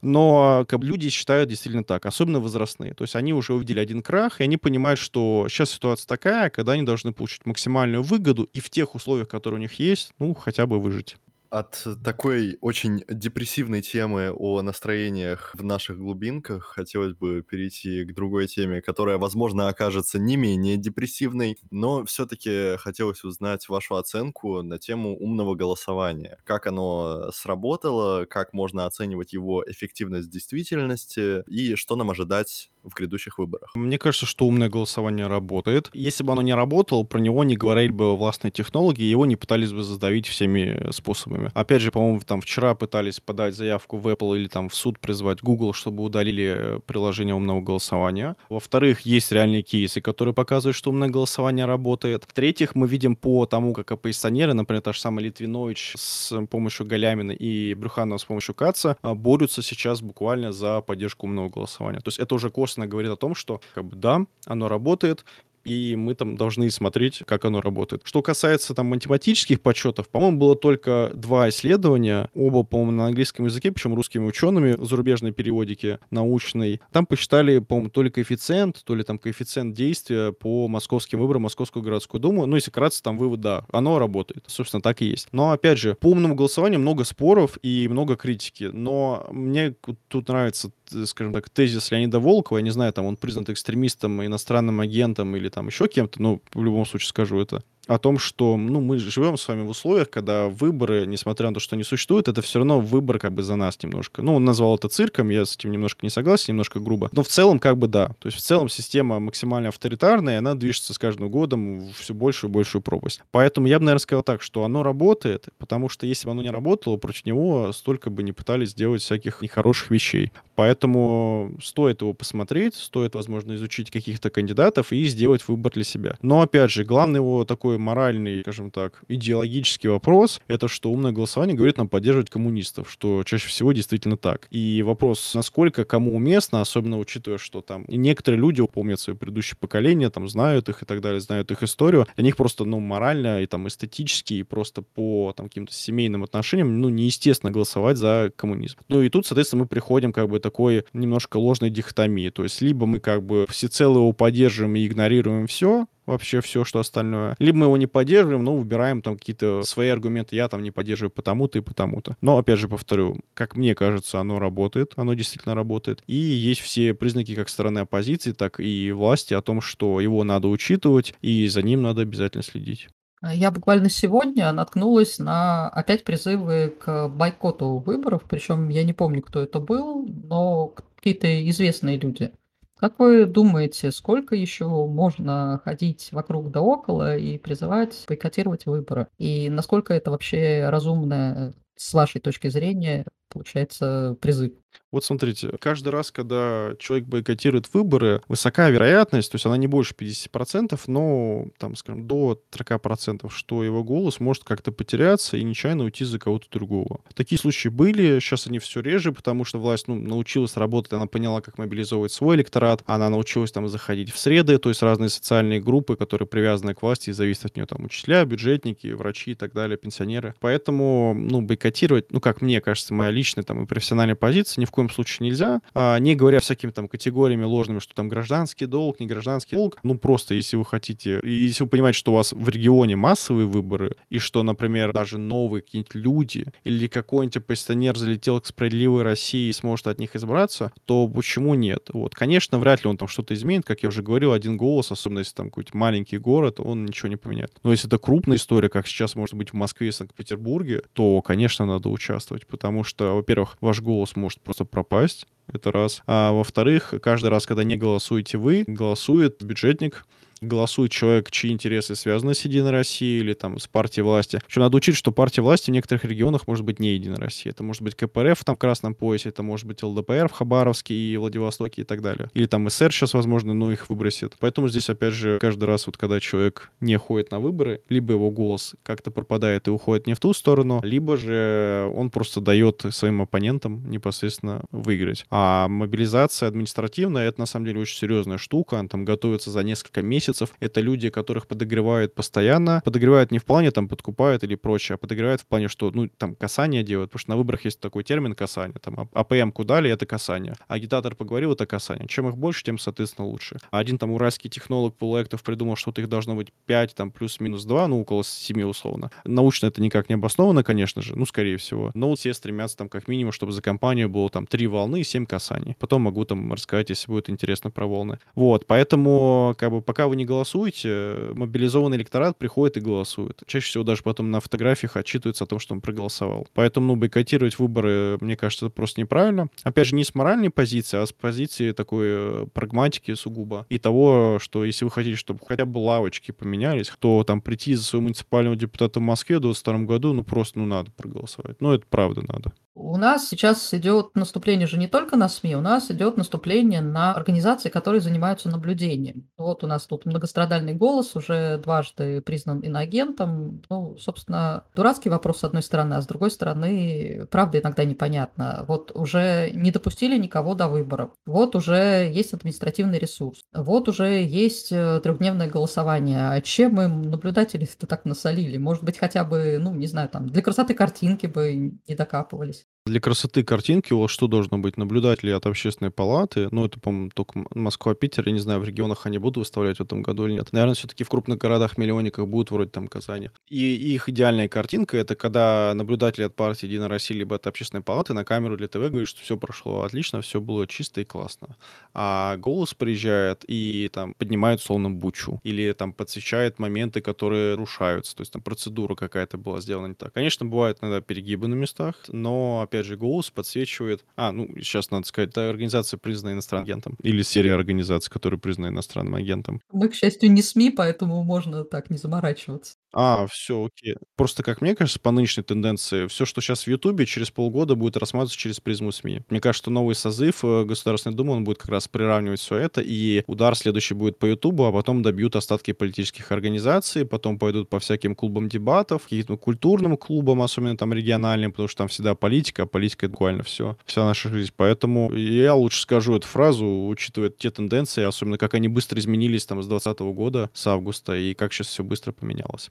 Но как бы, люди считают действительно так, особенно возрастные. То есть они уже увидели один крах, и они понимают, что сейчас ситуация такая, когда они должны получить максимальную выгоду и в тех условиях, которые у них есть, ну, хотя бы выжить от такой очень депрессивной темы о настроениях в наших глубинках хотелось бы перейти к другой теме, которая, возможно, окажется не менее депрессивной, но все-таки хотелось узнать вашу оценку на тему умного голосования. Как оно сработало, как можно оценивать его эффективность в действительности и что нам ожидать в грядущих выборах. Мне кажется, что умное голосование работает. Если бы оно не работало, про него не говорили бы властные технологии, его не пытались бы задавить всеми способами. Опять же, по-моему, там вчера пытались подать заявку в Apple или там в суд призвать Google, чтобы удалили приложение умного голосования. Во-вторых, есть реальные кейсы, которые показывают, что умное голосование работает. В-третьих, мы видим по тому, как оппозиционеры, например, та же самая Литвинович с помощью Галямина и Брюханова с помощью Каца, борются сейчас буквально за поддержку умного голосования. То есть это уже косвенно говорит о том, что как бы да, оно работает, и мы там должны смотреть, как оно работает. Что касается там математических подсчетов, по-моему, было только два исследования, оба, по-моему, на английском языке, причем русскими учеными, зарубежной периодики научной. Там посчитали, по-моему, то ли коэффициент, то ли там коэффициент действия по московским выборам Московскую городскую думу. Ну, если кратко, там вывод, да, оно работает. Собственно, так и есть. Но, опять же, по умному голосованию много споров и много критики. Но мне тут нравится скажем так, тезис Леонида Волкова, я не знаю, там он признан экстремистом, иностранным агентом или там еще кем-то, но в любом случае скажу это о том, что ну, мы живем с вами в условиях, когда выборы, несмотря на то, что они существуют, это все равно выбор как бы за нас немножко. Ну, он назвал это цирком, я с этим немножко не согласен, немножко грубо. Но в целом как бы да. То есть в целом система максимально авторитарная, и она движется с каждым годом в все большую и большую пропасть. Поэтому я бы, наверное, сказал так, что оно работает, потому что если бы оно не работало, против него столько бы не пытались сделать всяких нехороших вещей. Поэтому стоит его посмотреть, стоит, возможно, изучить каких-то кандидатов и сделать выбор для себя. Но, опять же, главный его такой такой моральный, скажем так, идеологический вопрос, это что умное голосование говорит нам поддерживать коммунистов, что чаще всего действительно так. И вопрос, насколько кому уместно, особенно учитывая, что там некоторые люди помнят свои предыдущие поколения, там знают их и так далее, знают их историю, для них просто, ну, морально и там эстетически, и просто по там каким-то семейным отношениям, ну, неестественно голосовать за коммунизм. Ну, и тут, соответственно, мы приходим как бы такой немножко ложной дихотомии, то есть либо мы как бы всецело его поддерживаем и игнорируем все, вообще все, что остальное. Либо мы его не поддерживаем, но выбираем там какие-то свои аргументы. Я там не поддерживаю потому-то и потому-то. Но, опять же, повторю, как мне кажется, оно работает, оно действительно работает. И есть все признаки как стороны оппозиции, так и власти о том, что его надо учитывать, и за ним надо обязательно следить. Я буквально сегодня наткнулась на опять призывы к бойкоту выборов, причем я не помню, кто это был, но какие-то известные люди. Как вы думаете, сколько еще можно ходить вокруг да около и призывать бойкотировать выборы? И насколько это вообще разумно с вашей точки зрения получается призыв? Вот смотрите, каждый раз, когда человек бойкотирует выборы, высока вероятность, то есть она не больше 50%, но, там, скажем, до 40%, что его голос может как-то потеряться и нечаянно уйти за кого-то другого. Такие случаи были, сейчас они все реже, потому что власть ну, научилась работать, она поняла, как мобилизовывать свой электорат, она научилась там заходить в среды, то есть разные социальные группы, которые привязаны к власти и зависят от нее, там, учителя, бюджетники, врачи и так далее, пенсионеры. Поэтому, ну, бойкотировать, ну, как мне кажется, моя личная там и профессиональная позиция, ни в коем случае нельзя, а, не говоря всякими там категориями ложными, что там гражданский долг, не гражданский долг. Ну, просто если вы хотите, если вы понимаете, что у вас в регионе массовые выборы, и что, например, даже новые какие-нибудь люди или какой-нибудь оппозиционер залетел к справедливой России и сможет от них избраться, то почему нет? Вот, конечно, вряд ли он там что-то изменит, как я уже говорил, один голос, особенно если там какой-то маленький город, он ничего не поменяет. Но если это крупная история, как сейчас может быть в Москве и Санкт-Петербурге, то, конечно, надо участвовать, потому что, во-первых, ваш голос может просто пропасть. Это раз. А во-вторых, каждый раз, когда не голосуете вы, голосует бюджетник, голосует человек, чьи интересы связаны с Единой Россией или там с партией власти. Причем надо учить, что партия власти в некоторых регионах может быть не Единая Россия. Это может быть КПРФ там в Красном поясе, это может быть ЛДПР в Хабаровске и Владивостоке и так далее. Или там СР сейчас, возможно, но их выбросит. Поэтому здесь, опять же, каждый раз, вот когда человек не ходит на выборы, либо его голос как-то пропадает и уходит не в ту сторону, либо же он просто дает своим оппонентам непосредственно выиграть. А мобилизация административная — это на самом деле очень серьезная штука. Она там готовится за несколько месяцев, месяцев. Это люди, которых подогревают постоянно. Подогревают не в плане там подкупают или прочее, а подогревают в плане, что, ну, там, касание делают. Потому что на выборах есть такой термин касание. Там, АПМ дали, это касание. Агитатор поговорил, это касание. Чем их больше, тем, соответственно, лучше. А один там уральский технолог Полуэктов придумал, что их должно быть 5, там, плюс-минус 2, ну, около 7 условно. Научно это никак не обосновано, конечно же, ну, скорее всего. Но вот все стремятся там как минимум, чтобы за кампанию было там 3 волны и 7 касаний. Потом могу там рассказать, если будет интересно про волны. Вот, поэтому, как бы, пока вы не голосуете, мобилизованный электорат приходит и голосует. Чаще всего даже потом на фотографиях отчитывается о том, что он проголосовал. Поэтому, ну, бойкотировать выборы, мне кажется, это просто неправильно. Опять же, не с моральной позиции, а с позиции такой э, прагматики сугубо. И того, что если вы хотите, чтобы хотя бы лавочки поменялись, то там прийти за своего муниципального депутата в Москве в 2022 году, ну, просто, ну, надо проголосовать. Ну, это правда надо. У нас сейчас идет наступление же не только на СМИ, у нас идет наступление на организации, которые занимаются наблюдением. Вот у нас тут многострадальный голос уже дважды признан иноагентом. Ну, собственно, дурацкий вопрос с одной стороны, а с другой стороны, правда иногда непонятно. Вот уже не допустили никого до выборов. Вот уже есть административный ресурс. Вот уже есть э, трехдневное голосование. А чем им наблюдатели-то так насолили? Может быть, хотя бы, ну, не знаю, там, для красоты картинки бы не докапывались. Для красоты картинки у вас что должно быть? Наблюдатели от общественной палаты? Ну, это, по-моему, только Москва, Питер. Я не знаю, в регионах они будут выставлять в этом году или нет. Наверное, все-таки в крупных городах-миллионниках будут, вроде там Казани. И их идеальная картинка — это когда наблюдатели от партии Единая Россия либо от общественной палаты на камеру для ТВ говорят, что все прошло отлично, все было чисто и классно. А голос приезжает и там поднимает словно бучу. Или там подсвечает моменты, которые рушаются. То есть там процедура какая-то была сделана не так. Конечно, бывают иногда перегибы на местах, но опять же, голос подсвечивает... А, ну, сейчас надо сказать, это организация, признанная иностранным агентом. Или серия организаций, которые признаны иностранным агентом. Мы, к счастью, не СМИ, поэтому можно так не заморачиваться. А, все, окей. Просто, как мне кажется, по нынешней тенденции, все, что сейчас в Ютубе, через полгода будет рассматриваться через призму СМИ. Мне кажется, что новый созыв э, Государственной Думы, он будет как раз приравнивать все это, и удар следующий будет по Ютубу, а потом добьют остатки политических организаций, потом пойдут по всяким клубам дебатов, каким-то культурным клубам, особенно там региональным, потому что там всегда политика, а политика — это буквально все, вся наша жизнь. Поэтому я лучше скажу эту фразу, учитывая те тенденции, особенно как они быстро изменились там с 2020 года, с августа, и как сейчас все быстро поменялось.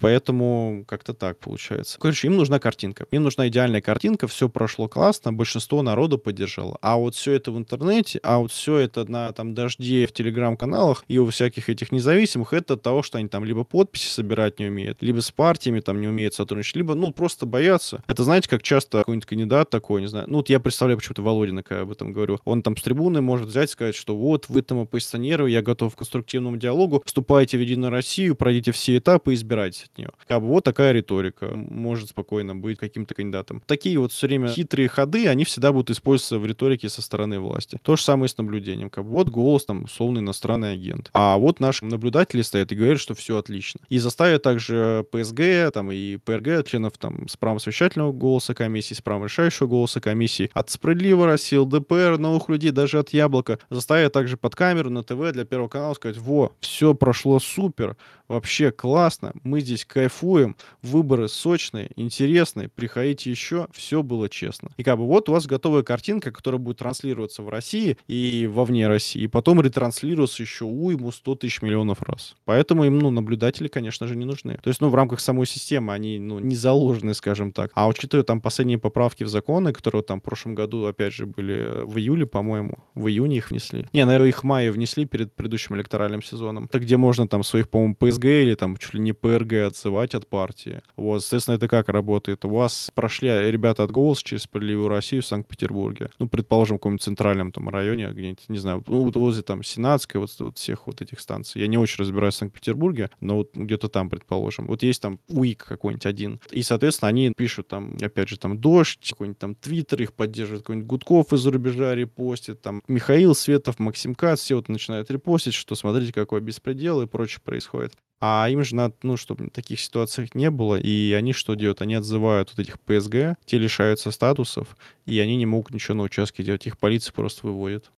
Поэтому как-то так получается. Короче, им нужна картинка. Им нужна идеальная картинка, все прошло классно, большинство народу поддержало. А вот все это в интернете, а вот все это на там дожде в телеграм-каналах и у всяких этих независимых, это от того, что они там либо подписи собирать не умеют, либо с партиями там не умеют сотрудничать, либо, ну, просто боятся. Это, знаете, как часто какой-нибудь кандидат такой, не знаю, ну, вот я представляю почему-то Володина, когда я об этом говорю, он там с трибуны может взять и сказать, что вот, вы там оппозиционеры, я готов к конструктивному диалогу, вступайте в Единую Россию, пройдите все этапы и избирайтесь от нее. Бы вот такая риторика может спокойно быть каким-то кандидатом. Такие вот все время хитрые ходы, они всегда будут использоваться в риторике со стороны власти. То же самое с наблюдением. Как вот голос там условный иностранный агент. А вот наши наблюдатели стоят и говорят, что все отлично. И заставят также ПСГ там, и ПРГ, членов там с правом совещательного голоса комиссии, с правом решающего голоса комиссии, от Справедливой России, ЛДПР, новых людей, даже от Яблока, заставят также под камеру на ТВ для Первого канала сказать, во, все прошло супер, вообще классно, мы здесь кайфуем, выборы сочные, интересные, приходите еще, все было честно. И как бы вот у вас готовая картинка, которая будет транслироваться в России и вовне России, и потом ретранслироваться еще уйму 100 тысяч миллионов раз. Поэтому им, ну, наблюдатели, конечно же, не нужны. То есть, ну, в рамках самой системы они, ну, не заложены, скажем так. А учитывая там последние поправки в законы, которые там в прошлом году, опять же, были в июле, по-моему, в июне их внесли. Не, наверное, их в мае внесли перед предыдущим электоральным сезоном. Так где можно там своих, по-моему, ПС СГ или там чуть ли не ПРГ отзывать от партии. Вот, соответственно, это как работает? У вас прошли ребята от «Голос» через «Справедливую Россию» в Санкт-Петербурге. Ну, предположим, в каком-нибудь центральном там районе, где-нибудь, не знаю, ну, вот возле там Сенатской, вот, вот всех вот этих станций. Я не очень разбираюсь в Санкт-Петербурге, но вот где-то там, предположим. Вот есть там УИК какой-нибудь один. И, соответственно, они пишут там, опять же, там «Дождь», какой-нибудь там Твиттер их поддерживает, какой-нибудь Гудков из-за рубежа репостит, там Михаил Светов, Максим Кац, все вот начинают репостить, что смотрите, какой беспредел и прочее происходит. А им же надо, ну, чтобы таких ситуаций не было, и они что делают? Они отзывают вот этих ПСГ, те лишаются статусов, и они не могут ничего на участке делать, их полиция просто выводит.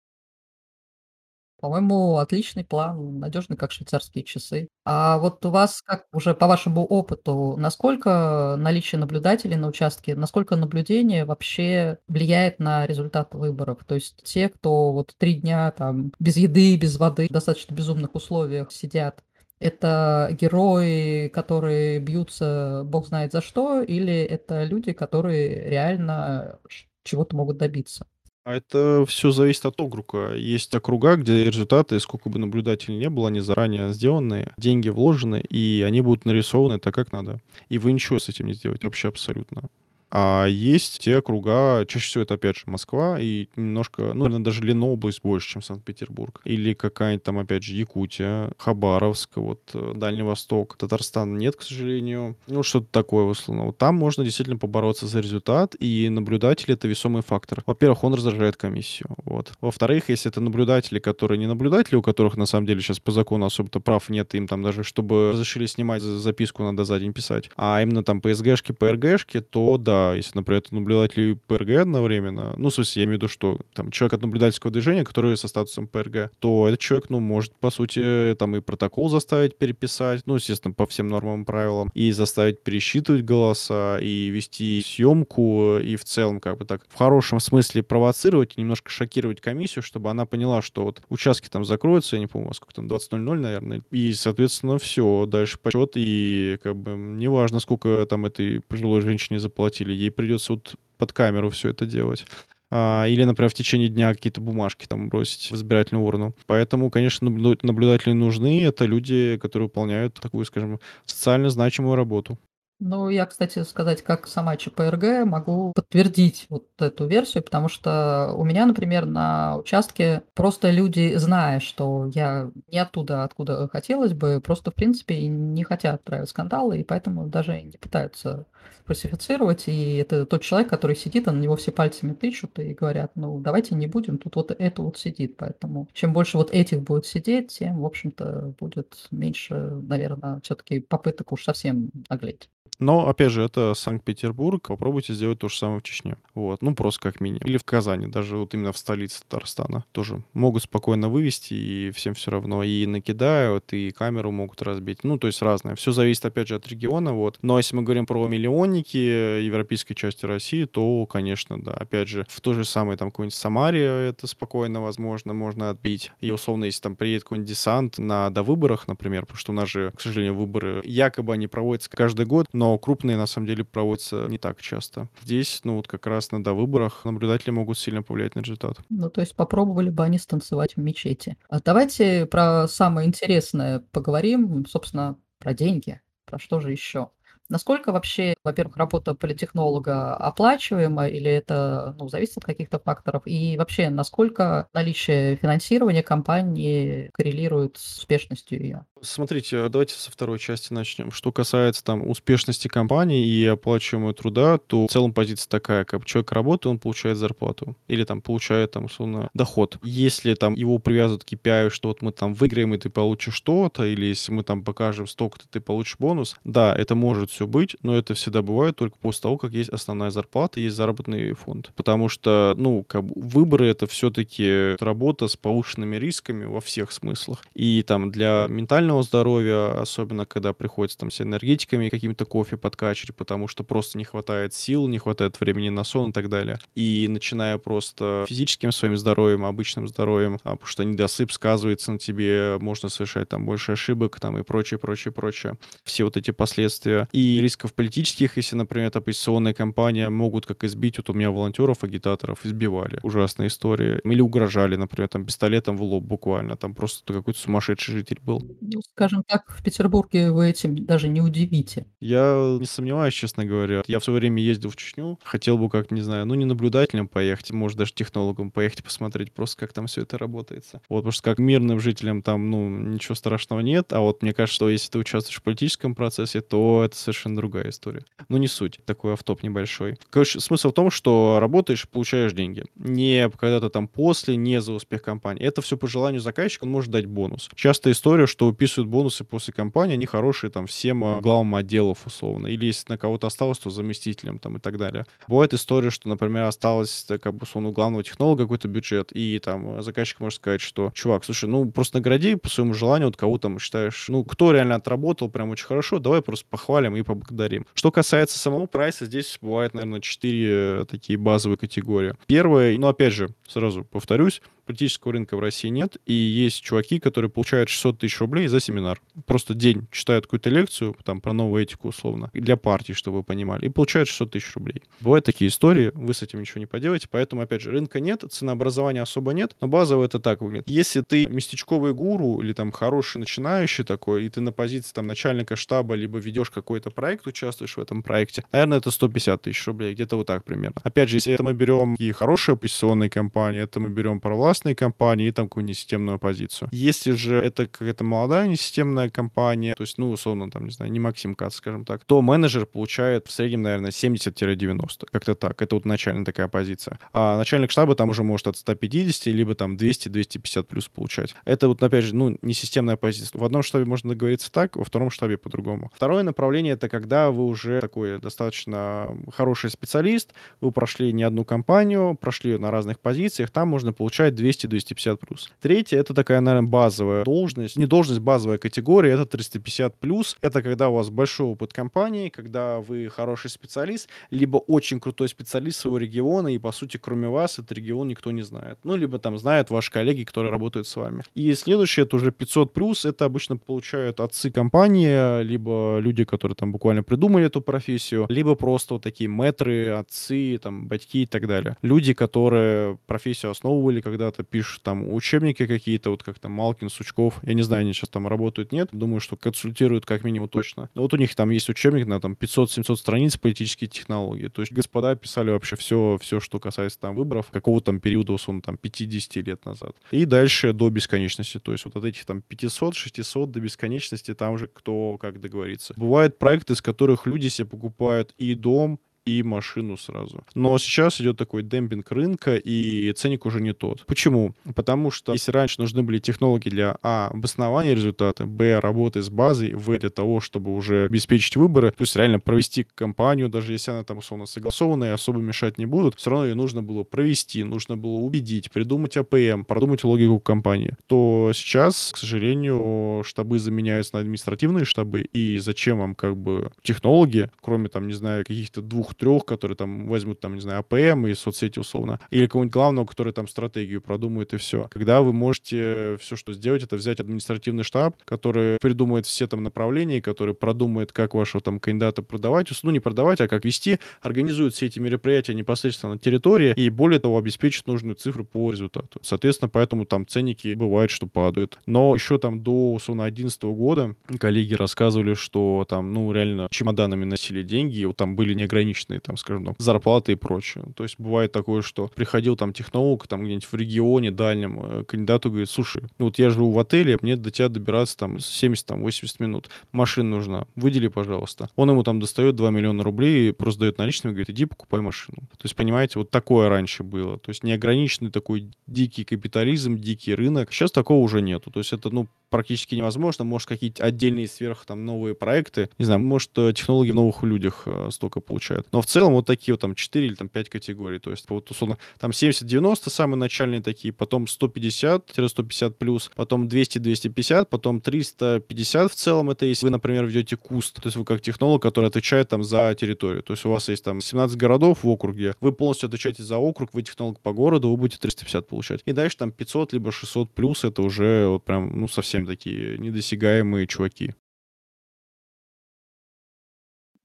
По-моему, отличный план, надежный, как швейцарские часы. А вот у вас, как уже по вашему опыту, насколько наличие наблюдателей на участке, насколько наблюдение вообще влияет на результат выборов? То есть те, кто вот три дня там без еды, без воды, в достаточно безумных условиях сидят, это герои, которые бьются бог знает за что, или это люди, которые реально чего-то могут добиться? А это все зависит от округа. Есть округа, где результаты, сколько бы наблюдателей не было, они заранее сделаны, деньги вложены, и они будут нарисованы так, как надо. И вы ничего с этим не сделаете вообще абсолютно. А есть те округа, чаще всего это опять же Москва и немножко, ну, наверное, даже Ленобласть больше, чем Санкт-Петербург. Или какая-нибудь там, опять же, Якутия, Хабаровск, вот э, Дальний Восток. Татарстан нет, к сожалению. Ну, что-то такое, условно. Вот там можно действительно побороться за результат, и наблюдатель — это весомый фактор. Во-первых, он раздражает комиссию. Вот. Во-вторых, если это наблюдатели, которые не наблюдатели, у которых на самом деле сейчас по закону особо-то прав нет, им там даже, чтобы разрешили снимать записку, надо за день писать, а именно там ПСГшки, ПРГшки, то да, если, например, это наблюдатель ПРГ одновременно, ну, в смысле, я имею в виду, что там человек от наблюдательского движения, который со статусом ПРГ, то этот человек, ну, может, по сути, там и протокол заставить переписать, ну, естественно, по всем нормам и правилам, и заставить пересчитывать голоса, и вести съемку, и в целом, как бы так, в хорошем смысле провоцировать, немножко шокировать комиссию, чтобы она поняла, что вот участки там закроются, я не помню, сколько там, 20.00, наверное, и, соответственно, все, дальше почет, и как бы неважно, сколько там этой пожилой женщине заплатили, или ей придется вот под камеру все это делать. А, или, например, в течение дня какие-то бумажки там бросить в избирательную урну. Поэтому, конечно, наблюдатели нужны. Это люди, которые выполняют такую, скажем, социально значимую работу. Ну, я, кстати, сказать, как сама ЧПРГ, могу подтвердить вот эту версию, потому что у меня, например, на участке просто люди, зная, что я не оттуда, откуда хотелось бы, просто, в принципе, не хотят устраивать скандалы, и поэтому даже не пытаются фальсифицировать. И это тот человек, который сидит, а на него все пальцами тычут и говорят, ну, давайте не будем, тут вот это вот сидит. Поэтому чем больше вот этих будет сидеть, тем, в общем-то, будет меньше, наверное, все-таки попыток уж совсем наглеть. Но, опять же, это Санкт-Петербург. Попробуйте сделать то же самое в Чечне. Вот. Ну, просто как минимум. Или в Казани, даже вот именно в столице Татарстана. Тоже могут спокойно вывести, и всем все равно. И накидают, и камеру могут разбить. Ну, то есть разное. Все зависит, опять же, от региона. Вот. Но если мы говорим про миллионники европейской части России, то, конечно, да. Опять же, в той же самой там какой-нибудь Самаре это спокойно, возможно, можно отбить. И, условно, если там приедет какой-нибудь десант на довыборах, например, потому что у нас же, к сожалению, выборы якобы они проводятся каждый год, но крупные на самом деле проводятся не так часто. Здесь, ну вот как раз на довыборах наблюдатели могут сильно повлиять на результат. Ну то есть попробовали бы они станцевать в мечети. А давайте про самое интересное поговорим, собственно, про деньги. Про что же еще? Насколько вообще, во-первых, работа политехнолога оплачиваема или это ну, зависит от каких-то факторов? И вообще, насколько наличие финансирования компании коррелирует с успешностью ее? Смотрите, давайте со второй части начнем. Что касается там успешности компании и оплачиваемого труда, то в целом позиция такая, как человек работает, он получает зарплату. Или там получает там, условно, доход. Если там его привязывают к KPI, что вот мы там выиграем, и ты получишь что-то, или если мы там покажем столько-то, ты получишь бонус, да, это может все быть, но это всегда бывает только после того, как есть основная зарплата, есть заработный фонд. Потому что, ну, как бы выборы — это все-таки работа с повышенными рисками во всех смыслах. И там для ментального здоровья, особенно когда приходится там с энергетиками каким-то кофе подкачивать, потому что просто не хватает сил, не хватает времени на сон и так далее. И начиная просто физическим своим здоровьем, обычным здоровьем, а, потому что недосып сказывается на тебе, можно совершать там больше ошибок там и прочее, прочее, прочее. Все вот эти последствия. И и рисков политических, если, например, оппозиционная кампания, могут как избить. Вот у меня волонтеров, агитаторов избивали. Ужасная история. Или угрожали, например, там пистолетом в лоб буквально. Там просто какой-то сумасшедший житель был. Ну, скажем так, в Петербурге вы этим даже не удивите. Я не сомневаюсь, честно говоря. Я в свое время ездил в Чечню, хотел бы как, не знаю, ну, не наблюдателем поехать, может, даже технологом поехать посмотреть просто, как там все это работается. Вот, потому что как мирным жителям там, ну, ничего страшного нет, а вот мне кажется, что если ты участвуешь в политическом процессе, то это совершенно другая история. Ну, не суть, такой автоп небольшой. Короче, смысл в том, что работаешь, получаешь деньги. Не когда-то там после, не за успех компании. Это все по желанию заказчика, он может дать бонус. Часто история, что выписывают бонусы после компании, они хорошие там всем а, главам отделов условно. Или если на кого-то осталось, то заместителем там и так далее. Бывает история, что, например, осталось как бы условно у главного технолога какой-то бюджет, и там заказчик может сказать, что, чувак, слушай, ну просто награди по своему желанию, вот кого там считаешь, ну кто реально отработал прям очень хорошо, давай просто похвалим и поблагодарим. Что касается самого прайса, здесь бывает, наверное, четыре такие базовые категории. Первое, ну опять же, сразу повторюсь, политического рынка в России нет, и есть чуваки, которые получают 600 тысяч рублей за семинар. Просто день читают какую-то лекцию, там, про новую этику, условно, для партии, чтобы вы понимали, и получают 600 тысяч рублей. Бывают такие истории, вы с этим ничего не поделаете, поэтому, опять же, рынка нет, ценообразования особо нет, но базово это так выглядит. Если ты местечковый гуру или там хороший начинающий такой, и ты на позиции там начальника штаба, либо ведешь какой-то проект, участвуешь в этом проекте, наверное, это 150 тысяч рублей, где-то вот так примерно. Опять же, если это мы берем и хорошие оппозиционные компании, это мы берем провластные компании и там какую-нибудь несистемную позицию. Если же это какая-то молодая несистемная компания, то есть, ну, условно, там, не знаю, не Максим Кац, скажем так, то менеджер получает в среднем, наверное, 70-90. Как-то так. Это вот начальная такая позиция. А начальник штаба там уже может от 150, либо там 200-250 плюс получать. Это вот, опять же, ну, не системная позиция. В одном штабе можно договориться так, во втором штабе по-другому. Второе направление — это когда вы уже такой достаточно хороший специалист, вы прошли не одну компанию, прошли на разных позициях, там можно получать 200 200-250 плюс. Третье, это такая, наверное, базовая должность. Не должность, базовая категория, это 350 плюс. Это когда у вас большой опыт компании, когда вы хороший специалист, либо очень крутой специалист своего региона, и, по сути, кроме вас, этот регион никто не знает. Ну, либо там знают ваши коллеги, которые работают с вами. И следующее, это уже 500 плюс, это обычно получают отцы компании, либо люди, которые там буквально придумали эту профессию, либо просто вот такие метры, отцы, там, батьки и так далее. Люди, которые профессию основывали когда-то, пишут там учебники какие-то, вот как там Малкин, Сучков. Я не знаю, они сейчас там работают, нет. Думаю, что консультируют как минимум точно. Но вот у них там есть учебник на там 500-700 страниц политические технологии. То есть господа писали вообще все, все, что касается там выборов, какого там периода, условно, там 50 лет назад. И дальше до бесконечности. То есть вот от этих там 500, 600 до бесконечности там уже кто как договорится. Бывают проекты, из которых люди себе покупают и дом, и машину сразу. Но сейчас идет такой демпинг рынка, и ценник уже не тот. Почему? Потому что если раньше нужны были технологи для А, обоснования результата, Б, работы с базой, В, для того, чтобы уже обеспечить выборы, то есть реально провести кампанию, даже если она там условно согласованная, особо мешать не будут, все равно ее нужно было провести, нужно было убедить, придумать АПМ, продумать логику кампании, то сейчас, к сожалению, штабы заменяются на административные штабы, и зачем вам как бы технологи, кроме там, не знаю, каких-то двух трех, которые там возьмут, там, не знаю, АПМ и соцсети условно, или кого-нибудь главного, который там стратегию продумает и все. Когда вы можете все, что сделать, это взять административный штаб, который придумает все там направления, который продумает, как вашего там кандидата продавать, ну, не продавать, а как вести, организует все эти мероприятия непосредственно на территории и, более того, обеспечит нужную цифру по результату. Соответственно, поэтому там ценники бывают, что падают. Но еще там до, условно, 2011 года коллеги рассказывали, что там, ну, реально чемоданами носили деньги, вот там были неограниченные месячные, там, скажем, там, зарплаты и прочее. То есть бывает такое, что приходил там технолог, там где-нибудь в регионе дальнем, э, кандидату говорит, слушай, ну вот я живу в отеле, мне до тебя добираться там 70-80 минут. Машина нужна, выдели, пожалуйста. Он ему там достает 2 миллиона рублей, просто дает наличными, говорит, иди покупай машину. То есть, понимаете, вот такое раньше было. То есть неограниченный такой дикий капитализм, дикий рынок. Сейчас такого уже нету. То есть это, ну, практически невозможно. Может, какие-то отдельные сверх там новые проекты. Не знаю, может, э, технологии в новых людях э, столько получают. Но в целом вот такие вот там 4 или там 5 категорий. То есть вот условно там 70-90 самые начальные такие, потом 150-150 плюс, потом 200-250, потом 350 в целом это если вы, например, ведете куст, то есть вы как технолог, который отвечает там за территорию. То есть у вас есть там 17 городов в округе, вы полностью отвечаете за округ, вы технолог по городу, вы будете 350 получать. И дальше там 500 либо 600 плюс, это уже вот прям, ну, совсем такие недосягаемые чуваки.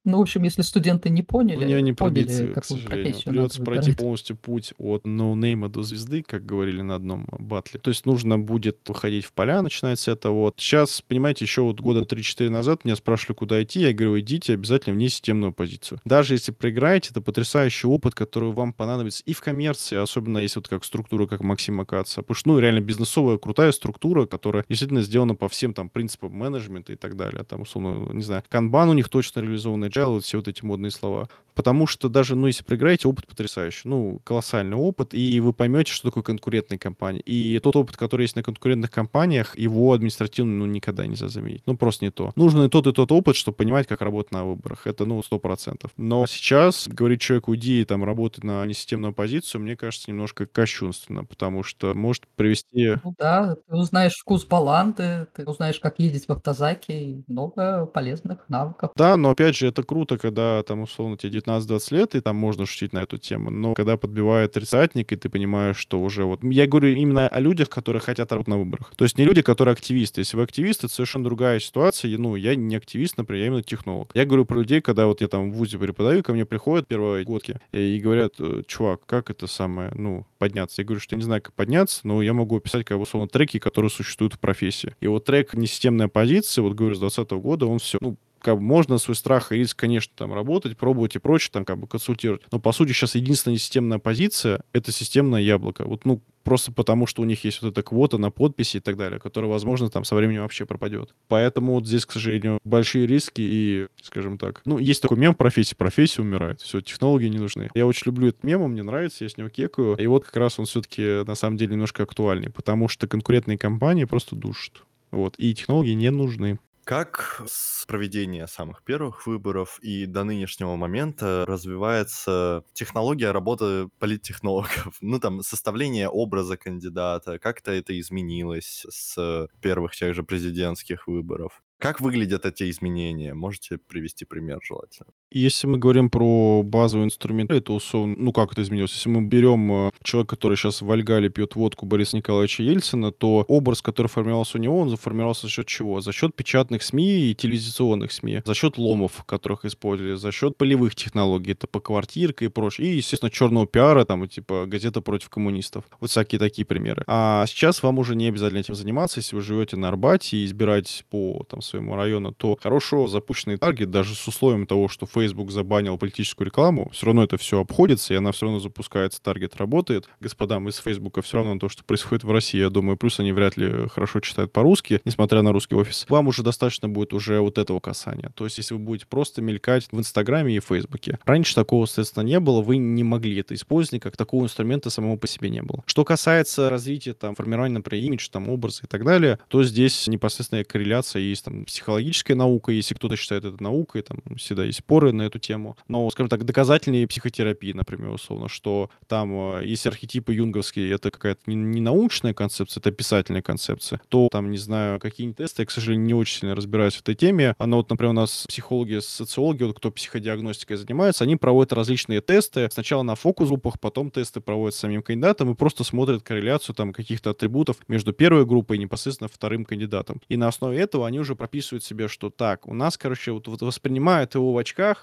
Ну, в общем, если студенты не поняли, У нее не поняли, пробиться, к сожалению. Придется пройти выбирать. полностью путь от ноунейма до звезды, как говорили на одном батле. То есть нужно будет выходить в поля, начинать с этого. Вот. Сейчас, понимаете, еще вот года 3-4 назад меня спрашивали, куда идти. Я говорю, идите обязательно в несистемную позицию. Даже если проиграете, это потрясающий опыт, который вам понадобится и в коммерции, особенно если вот как структура, как Максима Каца. Потому что, ну, реально бизнесовая крутая структура, которая действительно сделана по всем там принципам менеджмента и так далее. Там, условно, не знаю, канбан у них точно реализованный, agile, вот все вот эти модные слова. Потому что даже, ну, если проиграете, опыт потрясающий. Ну, колоссальный опыт, и вы поймете, что такое конкурентная компания. И тот опыт, который есть на конкурентных компаниях, его административно, ну, никогда нельзя заменить. Ну, просто не то. Нужен и тот, и тот опыт, чтобы понимать, как работать на выборах. Это, ну, сто процентов. Но сейчас говорить человеку, уйди и там работать на несистемную позицию, мне кажется, немножко кощунственно, потому что может привести... Ну да, ты узнаешь вкус баланды, ты узнаешь, как ездить в автозаке, и много полезных навыков. Да, но опять же, это круто, когда там, условно, тебе 19-20 лет, и там можно шутить на эту тему. Но когда подбивает тридцатник, и ты понимаешь, что уже вот... Я говорю именно о людях, которые хотят работать на выборах. То есть не люди, которые активисты. Если вы активисты, это совершенно другая ситуация. Ну, я не активист, например, я именно технолог. Я говорю про людей, когда вот я там в ВУЗе преподаю, ко мне приходят первые годки и говорят, «Э, чувак, как это самое, ну, подняться? Я говорю, что я не знаю, как подняться, но я могу описать, как условно, треки, которые существуют в профессии. И вот трек «Несистемная позиция», вот говорю, с 2020 года, он все, ну, как бы можно свой страх и риск, конечно, там работать, пробовать и прочее, там как бы консультировать. Но по сути сейчас единственная системная позиция — это системное яблоко. Вот, ну, просто потому, что у них есть вот эта квота на подписи и так далее, которая, возможно, там со временем вообще пропадет. Поэтому вот здесь, к сожалению, большие риски и, скажем так, ну, есть такой мем профессии, профессия умирает. Все, технологии не нужны. Я очень люблю этот мем, он мне нравится, я с него кекаю. И вот как раз он все-таки, на самом деле, немножко актуальный, потому что конкурентные компании просто душат. Вот, и технологии не нужны. Как с проведения самых первых выборов и до нынешнего момента развивается технология работы политтехнологов? Ну, там, составление образа кандидата, как-то это изменилось с первых тех же президентских выборов? Как выглядят эти изменения? Можете привести пример желательно? Если мы говорим про базовый инструмент, это условно, ну как это изменилось? Если мы берем э, человека, который сейчас в Вальгале пьет водку Бориса Николаевича Ельцина, то образ, который формировался у него, он заформировался за счет чего? За счет печатных СМИ и телевизионных СМИ, за счет ломов, которых использовали, за счет полевых технологий, это по квартирка и прочее, и, естественно, черного пиара, там, типа газета против коммунистов. Вот всякие такие примеры. А сейчас вам уже не обязательно этим заниматься, если вы живете на Арбате и избираете по там, своему району, то хорошо запущенный таргет, даже с условием того, что Facebook забанил политическую рекламу, все равно это все обходится, и она все равно запускается, таргет работает. Господам из Facebook все равно то, что происходит в России, я думаю, плюс они вряд ли хорошо читают по-русски, несмотря на русский офис. Вам уже достаточно будет уже вот этого касания. То есть, если вы будете просто мелькать в Инстаграме и Фейсбуке. Раньше такого, соответственно, не было, вы не могли это использовать, как такого инструмента самого по себе не было. Что касается развития, там, формирования, например, имидж, там, образа и так далее, то здесь непосредственная корреляция есть, там, психологическая наука, если кто-то считает это наукой, там, всегда есть споры на эту тему. Но, скажем так, доказательные психотерапии, например, условно, что там, э, если архетипы юнговские, это какая-то не, научная концепция, это писательная концепция, то там, не знаю, какие-нибудь тесты, я, к сожалению, не очень сильно разбираюсь в этой теме. Но вот, например, у нас психологи, социологи, вот кто психодиагностикой занимается, они проводят различные тесты. Сначала на фокус-группах, потом тесты проводят самим кандидатом и просто смотрят корреляцию там каких-то атрибутов между первой группой и непосредственно вторым кандидатом. И на основе этого они уже прописывают себе, что так, у нас, короче, вот, вот воспринимают его в очках,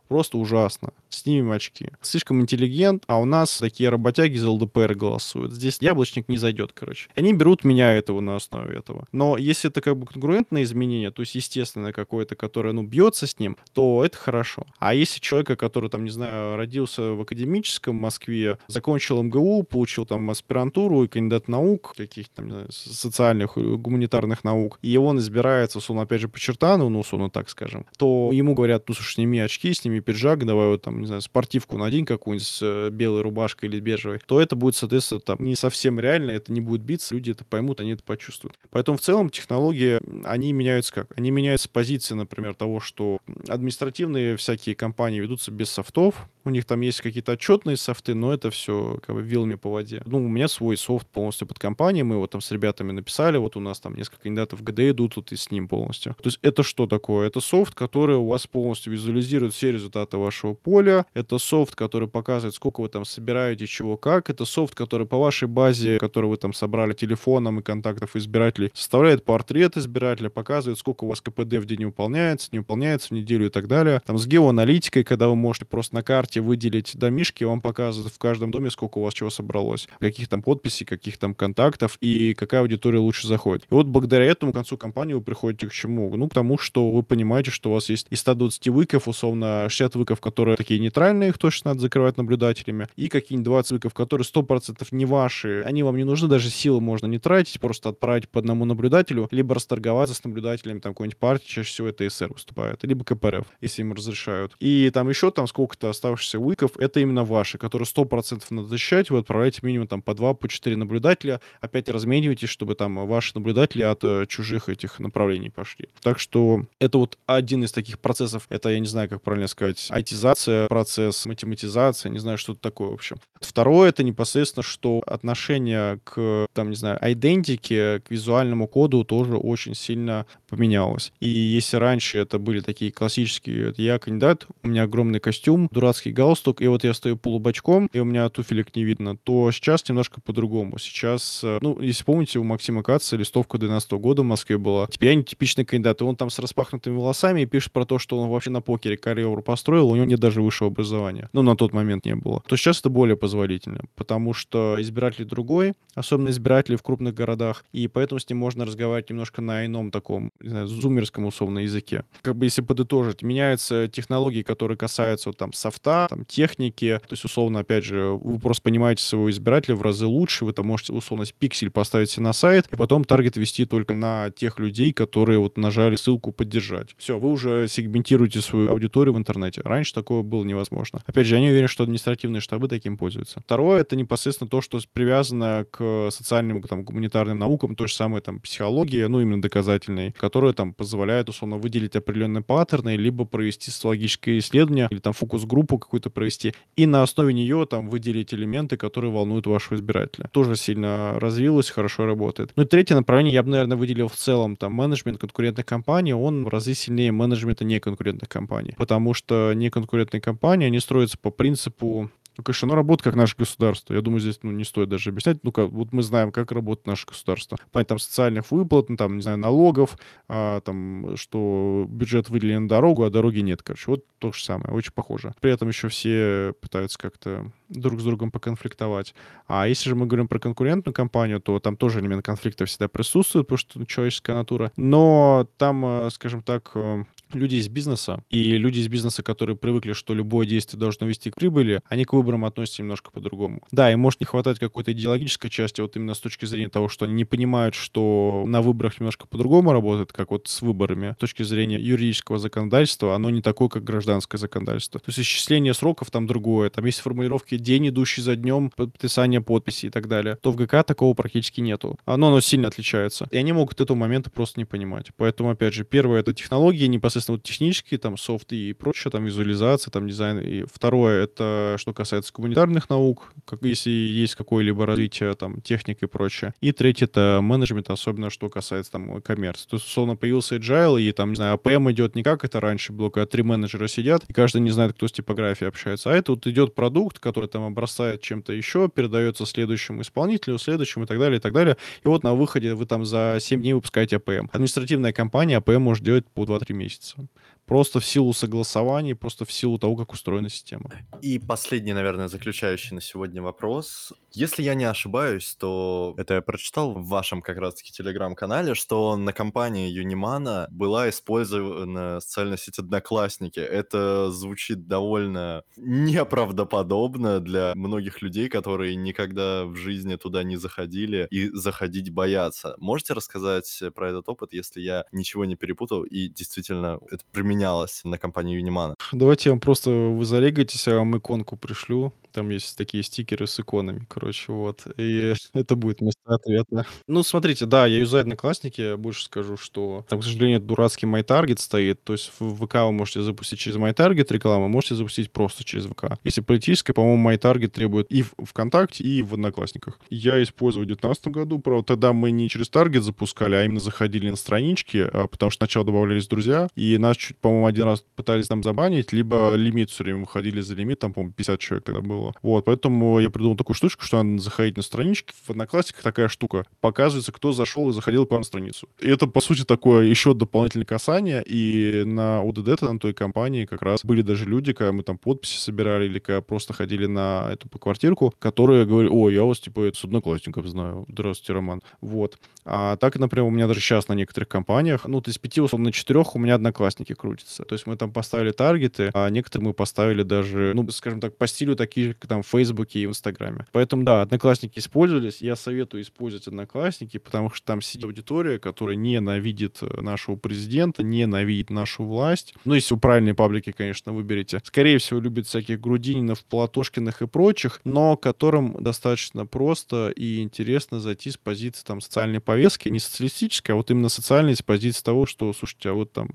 просто ужасно. Снимем очки. Слишком интеллигент, а у нас такие работяги из ЛДПР голосуют. Здесь яблочник не зайдет, короче. Они берут меня этого на основе этого. Но если это как бы конкурентное изменение, то есть естественное какое-то, которое, ну, бьется с ним, то это хорошо. А если человека, который, там, не знаю, родился в академическом Москве, закончил МГУ, получил там аспирантуру и кандидат наук, каких-то там, не знаю, социальных, гуманитарных наук, и он избирается, условно, опять же, по чертану, ну, условно, так скажем, то ему говорят, ну, слушай, сними очки, сними пиджак, давай вот там, не знаю, спортивку надень какую-нибудь с э, белой рубашкой или бежевой, то это будет, соответственно, там не совсем реально, это не будет биться, люди это поймут, они это почувствуют. Поэтому в целом технологии, они меняются как? Они меняются позиции, например, того, что административные всякие кампании ведутся без софтов, У них там есть какие-то отчетные софты, но это все как бы вилами по воде. Ну, у меня свой софт полностью под кампании, мы его там с ребятами написали, вот у нас там несколько кандидатов в ГД идут вот и с ним полностью. То есть это что такое? Это софт, который у вас полностью визуализирует все результаты вашего поля, это софт, который показывает, сколько вы там собираете, чего как, это софт, который по вашей базе, которую вы там собрали телефоном и контактов избирателей, составляет портрет избирателя, показывает, сколько у вас КПД в день выполняется, не выполняется в неделю и так далее. Там с геоаналитикой, когда вы можете просто на карте выделить домишки, вам показывает в каждом доме, сколько у вас чего собралось, каких там подписей, каких там контактов и какая аудитория лучше заходит. И вот благодаря этому к концу кампании вы приходите к чему? Ну, к тому, что вы понимаете, что у вас есть из 120 выков, условно, 60 выков, которые такие нейтральные, их точно надо закрывать наблюдателями, и какие-нибудь 20 выков, которые 100% не ваши, они вам не нужны, даже силы можно не тратить, просто отправить по одному наблюдателю, либо расторговаться с наблюдателями там какой-нибудь партии, чаще всего это СР выступает, либо КПРФ, если им разрешают. И там еще там сколько-то оставшихся выков, это именно ваши, которые 100% надо защищать, вы отправляете минимум там по 2, по 4 наблюдателя, опять размениваетесь, чтобы там ваши наблюдатели от э, чужих этих направлений пошли. Так что это вот один из таких процессов, это, я не знаю, как правильно сказать, айтизация, процесс математизация, не знаю, что это такое в общем. Второе, это непосредственно, что отношение к, там, не знаю, идентике, к визуальному коду тоже очень сильно поменялось. И если раньше это были такие классические, я кандидат, у меня огромный костюм, дурацкий галстук, и вот я стою полубочком, и у меня туфелек не видно, то сейчас немножко по-другому. Сейчас, ну, если помните, у Максима Каца листовка 12 года в Москве была. Теперь я не типичный кандидат, и он там с распахнутыми волосами и пишет про то, что он вообще на покере карьеру построил, у него нет даже высшего образования. Ну, на тот момент не было. То сейчас это более позволительно, потому что избиратель другой, особенно избиратели в крупных городах, и поэтому с ним можно разговаривать немножко на ином таком, не знаю, зумерском условно языке. Как бы если подытожить, меняются технологии, которые касаются вот, там софта, там техники, то есть условно, опять же, вы просто понимаете своего избирателя в разы лучше, вы там можете условно пиксель поставить на сайт, и потом таргет вести только на тех людей, которые вот нажали ссылку поддержать. Все, вы уже сегментируете свою аудиторию в интернете. Раньше такое было невозможно. Опять же, я не уверен, что административные штабы таким пользуются. Второе, это непосредственно то, что привязано к социальным, там, гуманитарным наукам, то же самое там психология, ну, именно доказательной, которая там позволяет, условно, выделить определенные паттерны, либо провести социологическое исследование, или там фокус-группу какую-то провести, и на основе нее там выделить элементы, которые волнуют вашего избирателя. Тоже сильно развилось, хорошо работает. Ну и третье направление я бы, наверное, выделил в целом там менеджмент конкурентных компаний, он в разы сильнее менеджмента неконкурентных компаний, потому что неконкурентные компании, они строятся по принципу ну, конечно, оно работает как наше государство. Я думаю, здесь ну, не стоит даже объяснять. Ну, как, вот мы знаем, как работает наше государство. Понятно, там социальных выплат, ну, там, не знаю, налогов, а, там, что бюджет выделен на дорогу, а дороги нет, короче. Вот то же самое, очень похоже. При этом еще все пытаются как-то друг с другом поконфликтовать. А если же мы говорим про конкурентную компанию, то там тоже элемент конфликта всегда присутствует, потому что ну, человеческая натура. Но там, э, скажем так, э, люди из бизнеса, и люди из бизнеса, которые привыкли, что любое действие должно вести к прибыли, они к выборам относятся немножко по-другому. Да, им может не хватать какой-то идеологической части, вот именно с точки зрения того, что они не понимают, что на выборах немножко по-другому работает, как вот с выборами. С точки зрения юридического законодательства, оно не такое, как гражданское законодательство. То есть исчисление сроков там другое, там есть формулировки день, идущий за днем, подписание подписи и так далее. То в ГК такого практически нету. Оно, оно сильно отличается. И они могут этого момента просто не понимать. Поэтому, опять же, первое — это технологии, непосредственно соответственно, вот технические, там, софт и прочее, там, визуализация, там, дизайн. И второе, это что касается гуманитарных наук, как, если есть какое-либо развитие, там, техник и прочее. И третье, это менеджмент, особенно что касается, там, коммерции. То есть, условно, появился agile, и, там, не знаю, АПМ идет не как это раньше было, когда три менеджера сидят, и каждый не знает, кто с типографией общается. А это вот идет продукт, который там обрастает чем-то еще, передается следующему исполнителю, следующему и так далее, и так далее. И вот на выходе вы там за 7 дней выпускаете АПМ. Административная кампания АПМ может делать по 2-3 месяца месяца. Просто в силу согласований, просто в силу того, как устроена система. И последний, наверное, заключающий на сегодня вопрос. Если я не ошибаюсь, то это я прочитал в вашем как раз-таки телеграм-канале, что на компании Юнимана была использована социальная сеть Одноклассники. Это звучит довольно неправдоподобно для многих людей, которые никогда в жизни туда не заходили и заходить боятся. Можете рассказать про этот опыт, если я ничего не перепутал и действительно это применялось на компании Юнимана? Давайте я вам просто вы зарегайтесь, я вам иконку пришлю Там есть такие стикеры с иконами, короче, вот. И это будет вместо ответа. Ну, смотрите, да, я юзаю Одноклассники, больше скажу, что там, к сожалению, дурацкий MyTarget стоит, то есть в ВК вы можете запустить через MyTarget рекламу, можете запустить просто через ВК. Если политическая, по-моему, MyTarget требует и в ВКонтакте, и в Одноклассниках. Я использовал в 2019 году, правда, тогда мы не через Target запускали, а именно заходили на странички, а, потому что сначала добавлялись друзья, и нас чуть, по-моему, один раз пытались там забанить, либо лимит все время выходили за лимит, там, по-моему, 50 человек тогда было. Вот, поэтому я придумал такую штучку, что надо заходить на странички. В Одноклассниках такая штука. Показывается, кто зашел и заходил по страницу. И это, по сути, такое еще дополнительное касание. И на УДД, на той компании, как раз были даже люди, когда мы там подписи собирали или когда просто ходили на эту по квартирку, которые говорили, о, я вас, типа, с одноклассников знаю. Здравствуйте, Роман. Вот. А так, например, у меня даже сейчас на некоторых компаниях, ну, то есть пяти, условно, на четырех у меня одноклассники крутятся. То есть мы там поставили таргеты, а некоторые мы поставили даже, ну, скажем так, по стилю такие как там в Фейсбуке и в Инстаграме. Поэтому, да, одноклассники использовались. Я советую использовать одноклассники, потому что там сидит аудитория, которая ненавидит э, нашего президента, ненавидит нашу власть. Ну, если вы правильные паблики, конечно, выберете. Скорее всего, любит всяких Грудининов, Платошкиных и прочих, но которым достаточно просто и интересно зайти с позиции там социальной повестки, не социалистической, а вот именно социальной, с позиции того, что, слушайте, а вот там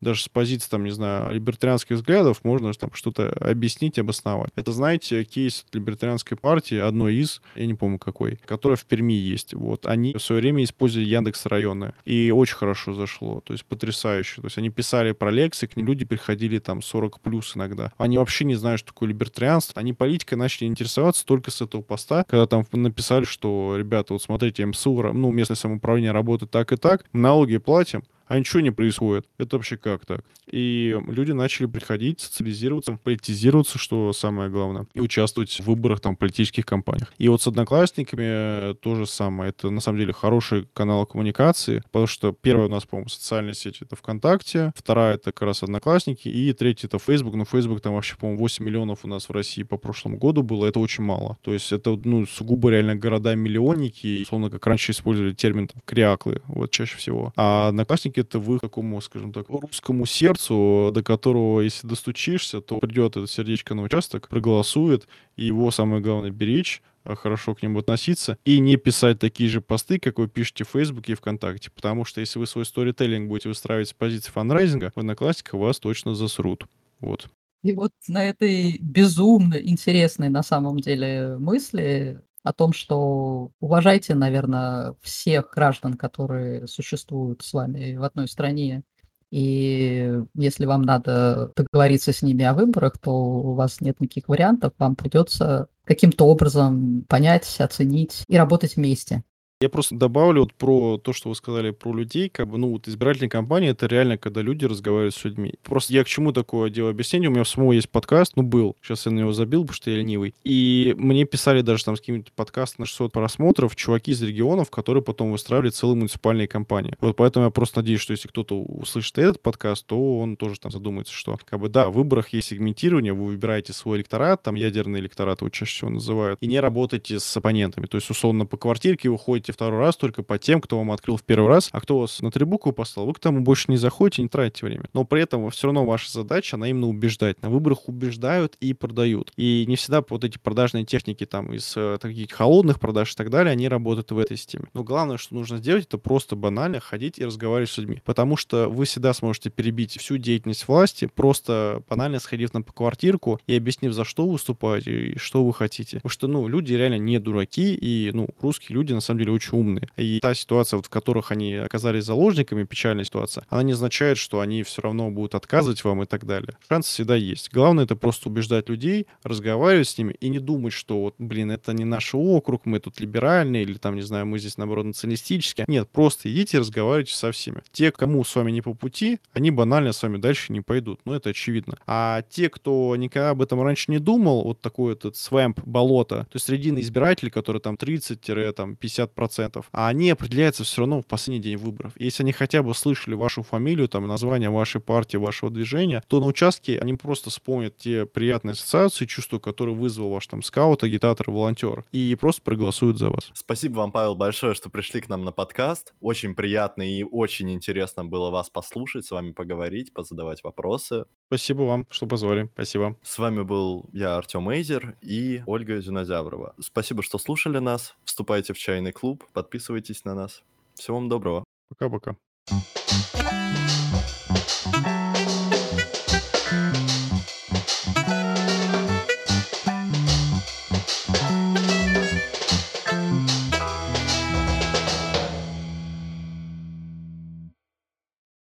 даже с позиции, там, не знаю, либертарианских взглядов можно там что-то объяснить, обосновать. Это, знаете, кейс либертарианской партии, одной из, я не помню какой, которая в Перми есть. Вот, они в свое время использовали Яндекс районы, и очень хорошо зашло, то есть потрясающе. То есть они писали про лекции, к ним люди приходили там 40 плюс иногда. Они вообще не знают, что такое либертарианство. Они политикой начали интересоваться только с этого поста, когда там написали, что, ребята, вот смотрите, МСУ, ну, местное самоуправление работает так и так, налоги платим, а ничего не происходит. Это вообще как так? И люди начали приходить, социализироваться, политизироваться, что самое главное, и участвовать в выборах там политических кампаниях. И вот с одноклассниками то же самое. Это на самом деле хороший канал коммуникации, потому что первая у нас, по-моему, социальная сеть это ВКонтакте, вторая это как раз Одноклассники, и третья это Facebook. Но Facebook там вообще, по-моему, 8 миллионов у нас в России по прошлому году было, это очень мало. То есть это, ну, сугубо реально города-миллионники, условно, как раньше использовали термин там, криаклы, вот чаще всего. А Одноклассники это вы такому, скажем так, русскому сердцу, до которого, если достучишься, то придет это сердечко на участок, проголосует, и его самое главное беречь, а хорошо к нему относиться и не писать такие же посты, как вы пишете в Фейсбуке и ВКонтакте. Потому что если вы свой сторителлинг будете выстраивать с позиции фанрайзинга, в Одноклассниках вас точно засрут. Вот. И вот на этой безумно интересной на самом деле мысли о том, что уважайте, наверное, всех граждан, которые существуют с вами в одной стране. И если вам надо договориться с ними о выборах, то у вас нет никаких вариантов, вам придется каким-то образом понять, оценить и работать вместе. Я просто добавлю вот про то, что вы сказали про людей, как бы, ну, вот избирательная кампания — это реально, когда люди разговаривают с людьми. Просто я к чему такое делаю объяснение? У меня в самого есть подкаст, ну, был. Сейчас я на него забил, потому что я ленивый. И мне писали даже там с каким-то подкастом на 600 просмотров чуваки из регионов, которые потом выстраивали целые муниципальные кампании. Вот поэтому я просто надеюсь, что если кто-то услышит этот подкаст, то он тоже там задумается, что, как бы, да, в выборах есть сегментирование, вы выбираете свой электорат, там ядерный электорат его чаще всего называют, и не работаете с оппонентами. То есть, условно, по квартирке вы второй раз только по тем, кто вам открыл в первый раз, а кто вас на три буквы послал, вы к тому больше не заходите, не тратите время. Но при этом все равно ваша задача, она именно убеждать. На выборах убеждают и продают. И не всегда вот эти продажные техники там из э, таких холодных продаж и так далее, они работают в этой системе. Но главное, что нужно сделать, это просто банально ходить и разговаривать с людьми. Потому что вы всегда сможете перебить всю деятельность власти, просто банально сходив на квартирку и объяснив, за что выступаете и что вы хотите. Потому что, ну, люди реально не дураки, и, ну, русские люди, на самом деле, очень умные. И та ситуация, вот, в которых они оказались заложниками, печальная ситуация, она не означает, что они все равно будут отказывать вам и так далее. Шанс всегда есть. Главное это просто убеждать людей, разговаривать с ними и не думать, что вот, блин, это не наш округ, мы тут либеральные или там, не знаю, мы здесь, наоборот, националистические. Нет, просто идите разговаривайте со всеми. Те, кому с вами не по пути, они банально с вами дальше не пойдут. Ну, это очевидно. А те, кто никогда об этом раньше не думал, вот такой этот свэмп, болото, то есть срединный избиратель, который там 30-50%, а они определяются все равно в последний день выборов. Если они хотя бы слышали вашу фамилию, там, название вашей партии, вашего движения, то на участке они просто вспомнят те приятные ассоциации, чувства, которые вызвал ваш там скаут, агитатор, волонтер, и просто проголосуют за вас. Спасибо вам, Павел, большое, что пришли к нам на подкаст. Очень приятно и очень интересно было вас послушать, с вами поговорить, позадавать вопросы. Спасибо вам, что позвали. Спасибо. С вами был я, Артем Эйзер и Ольга Зинозяврова. Спасибо, что слушали нас. Вступайте в чайный клуб, подписывайтесь на нас. Всего вам доброго. Пока-пока.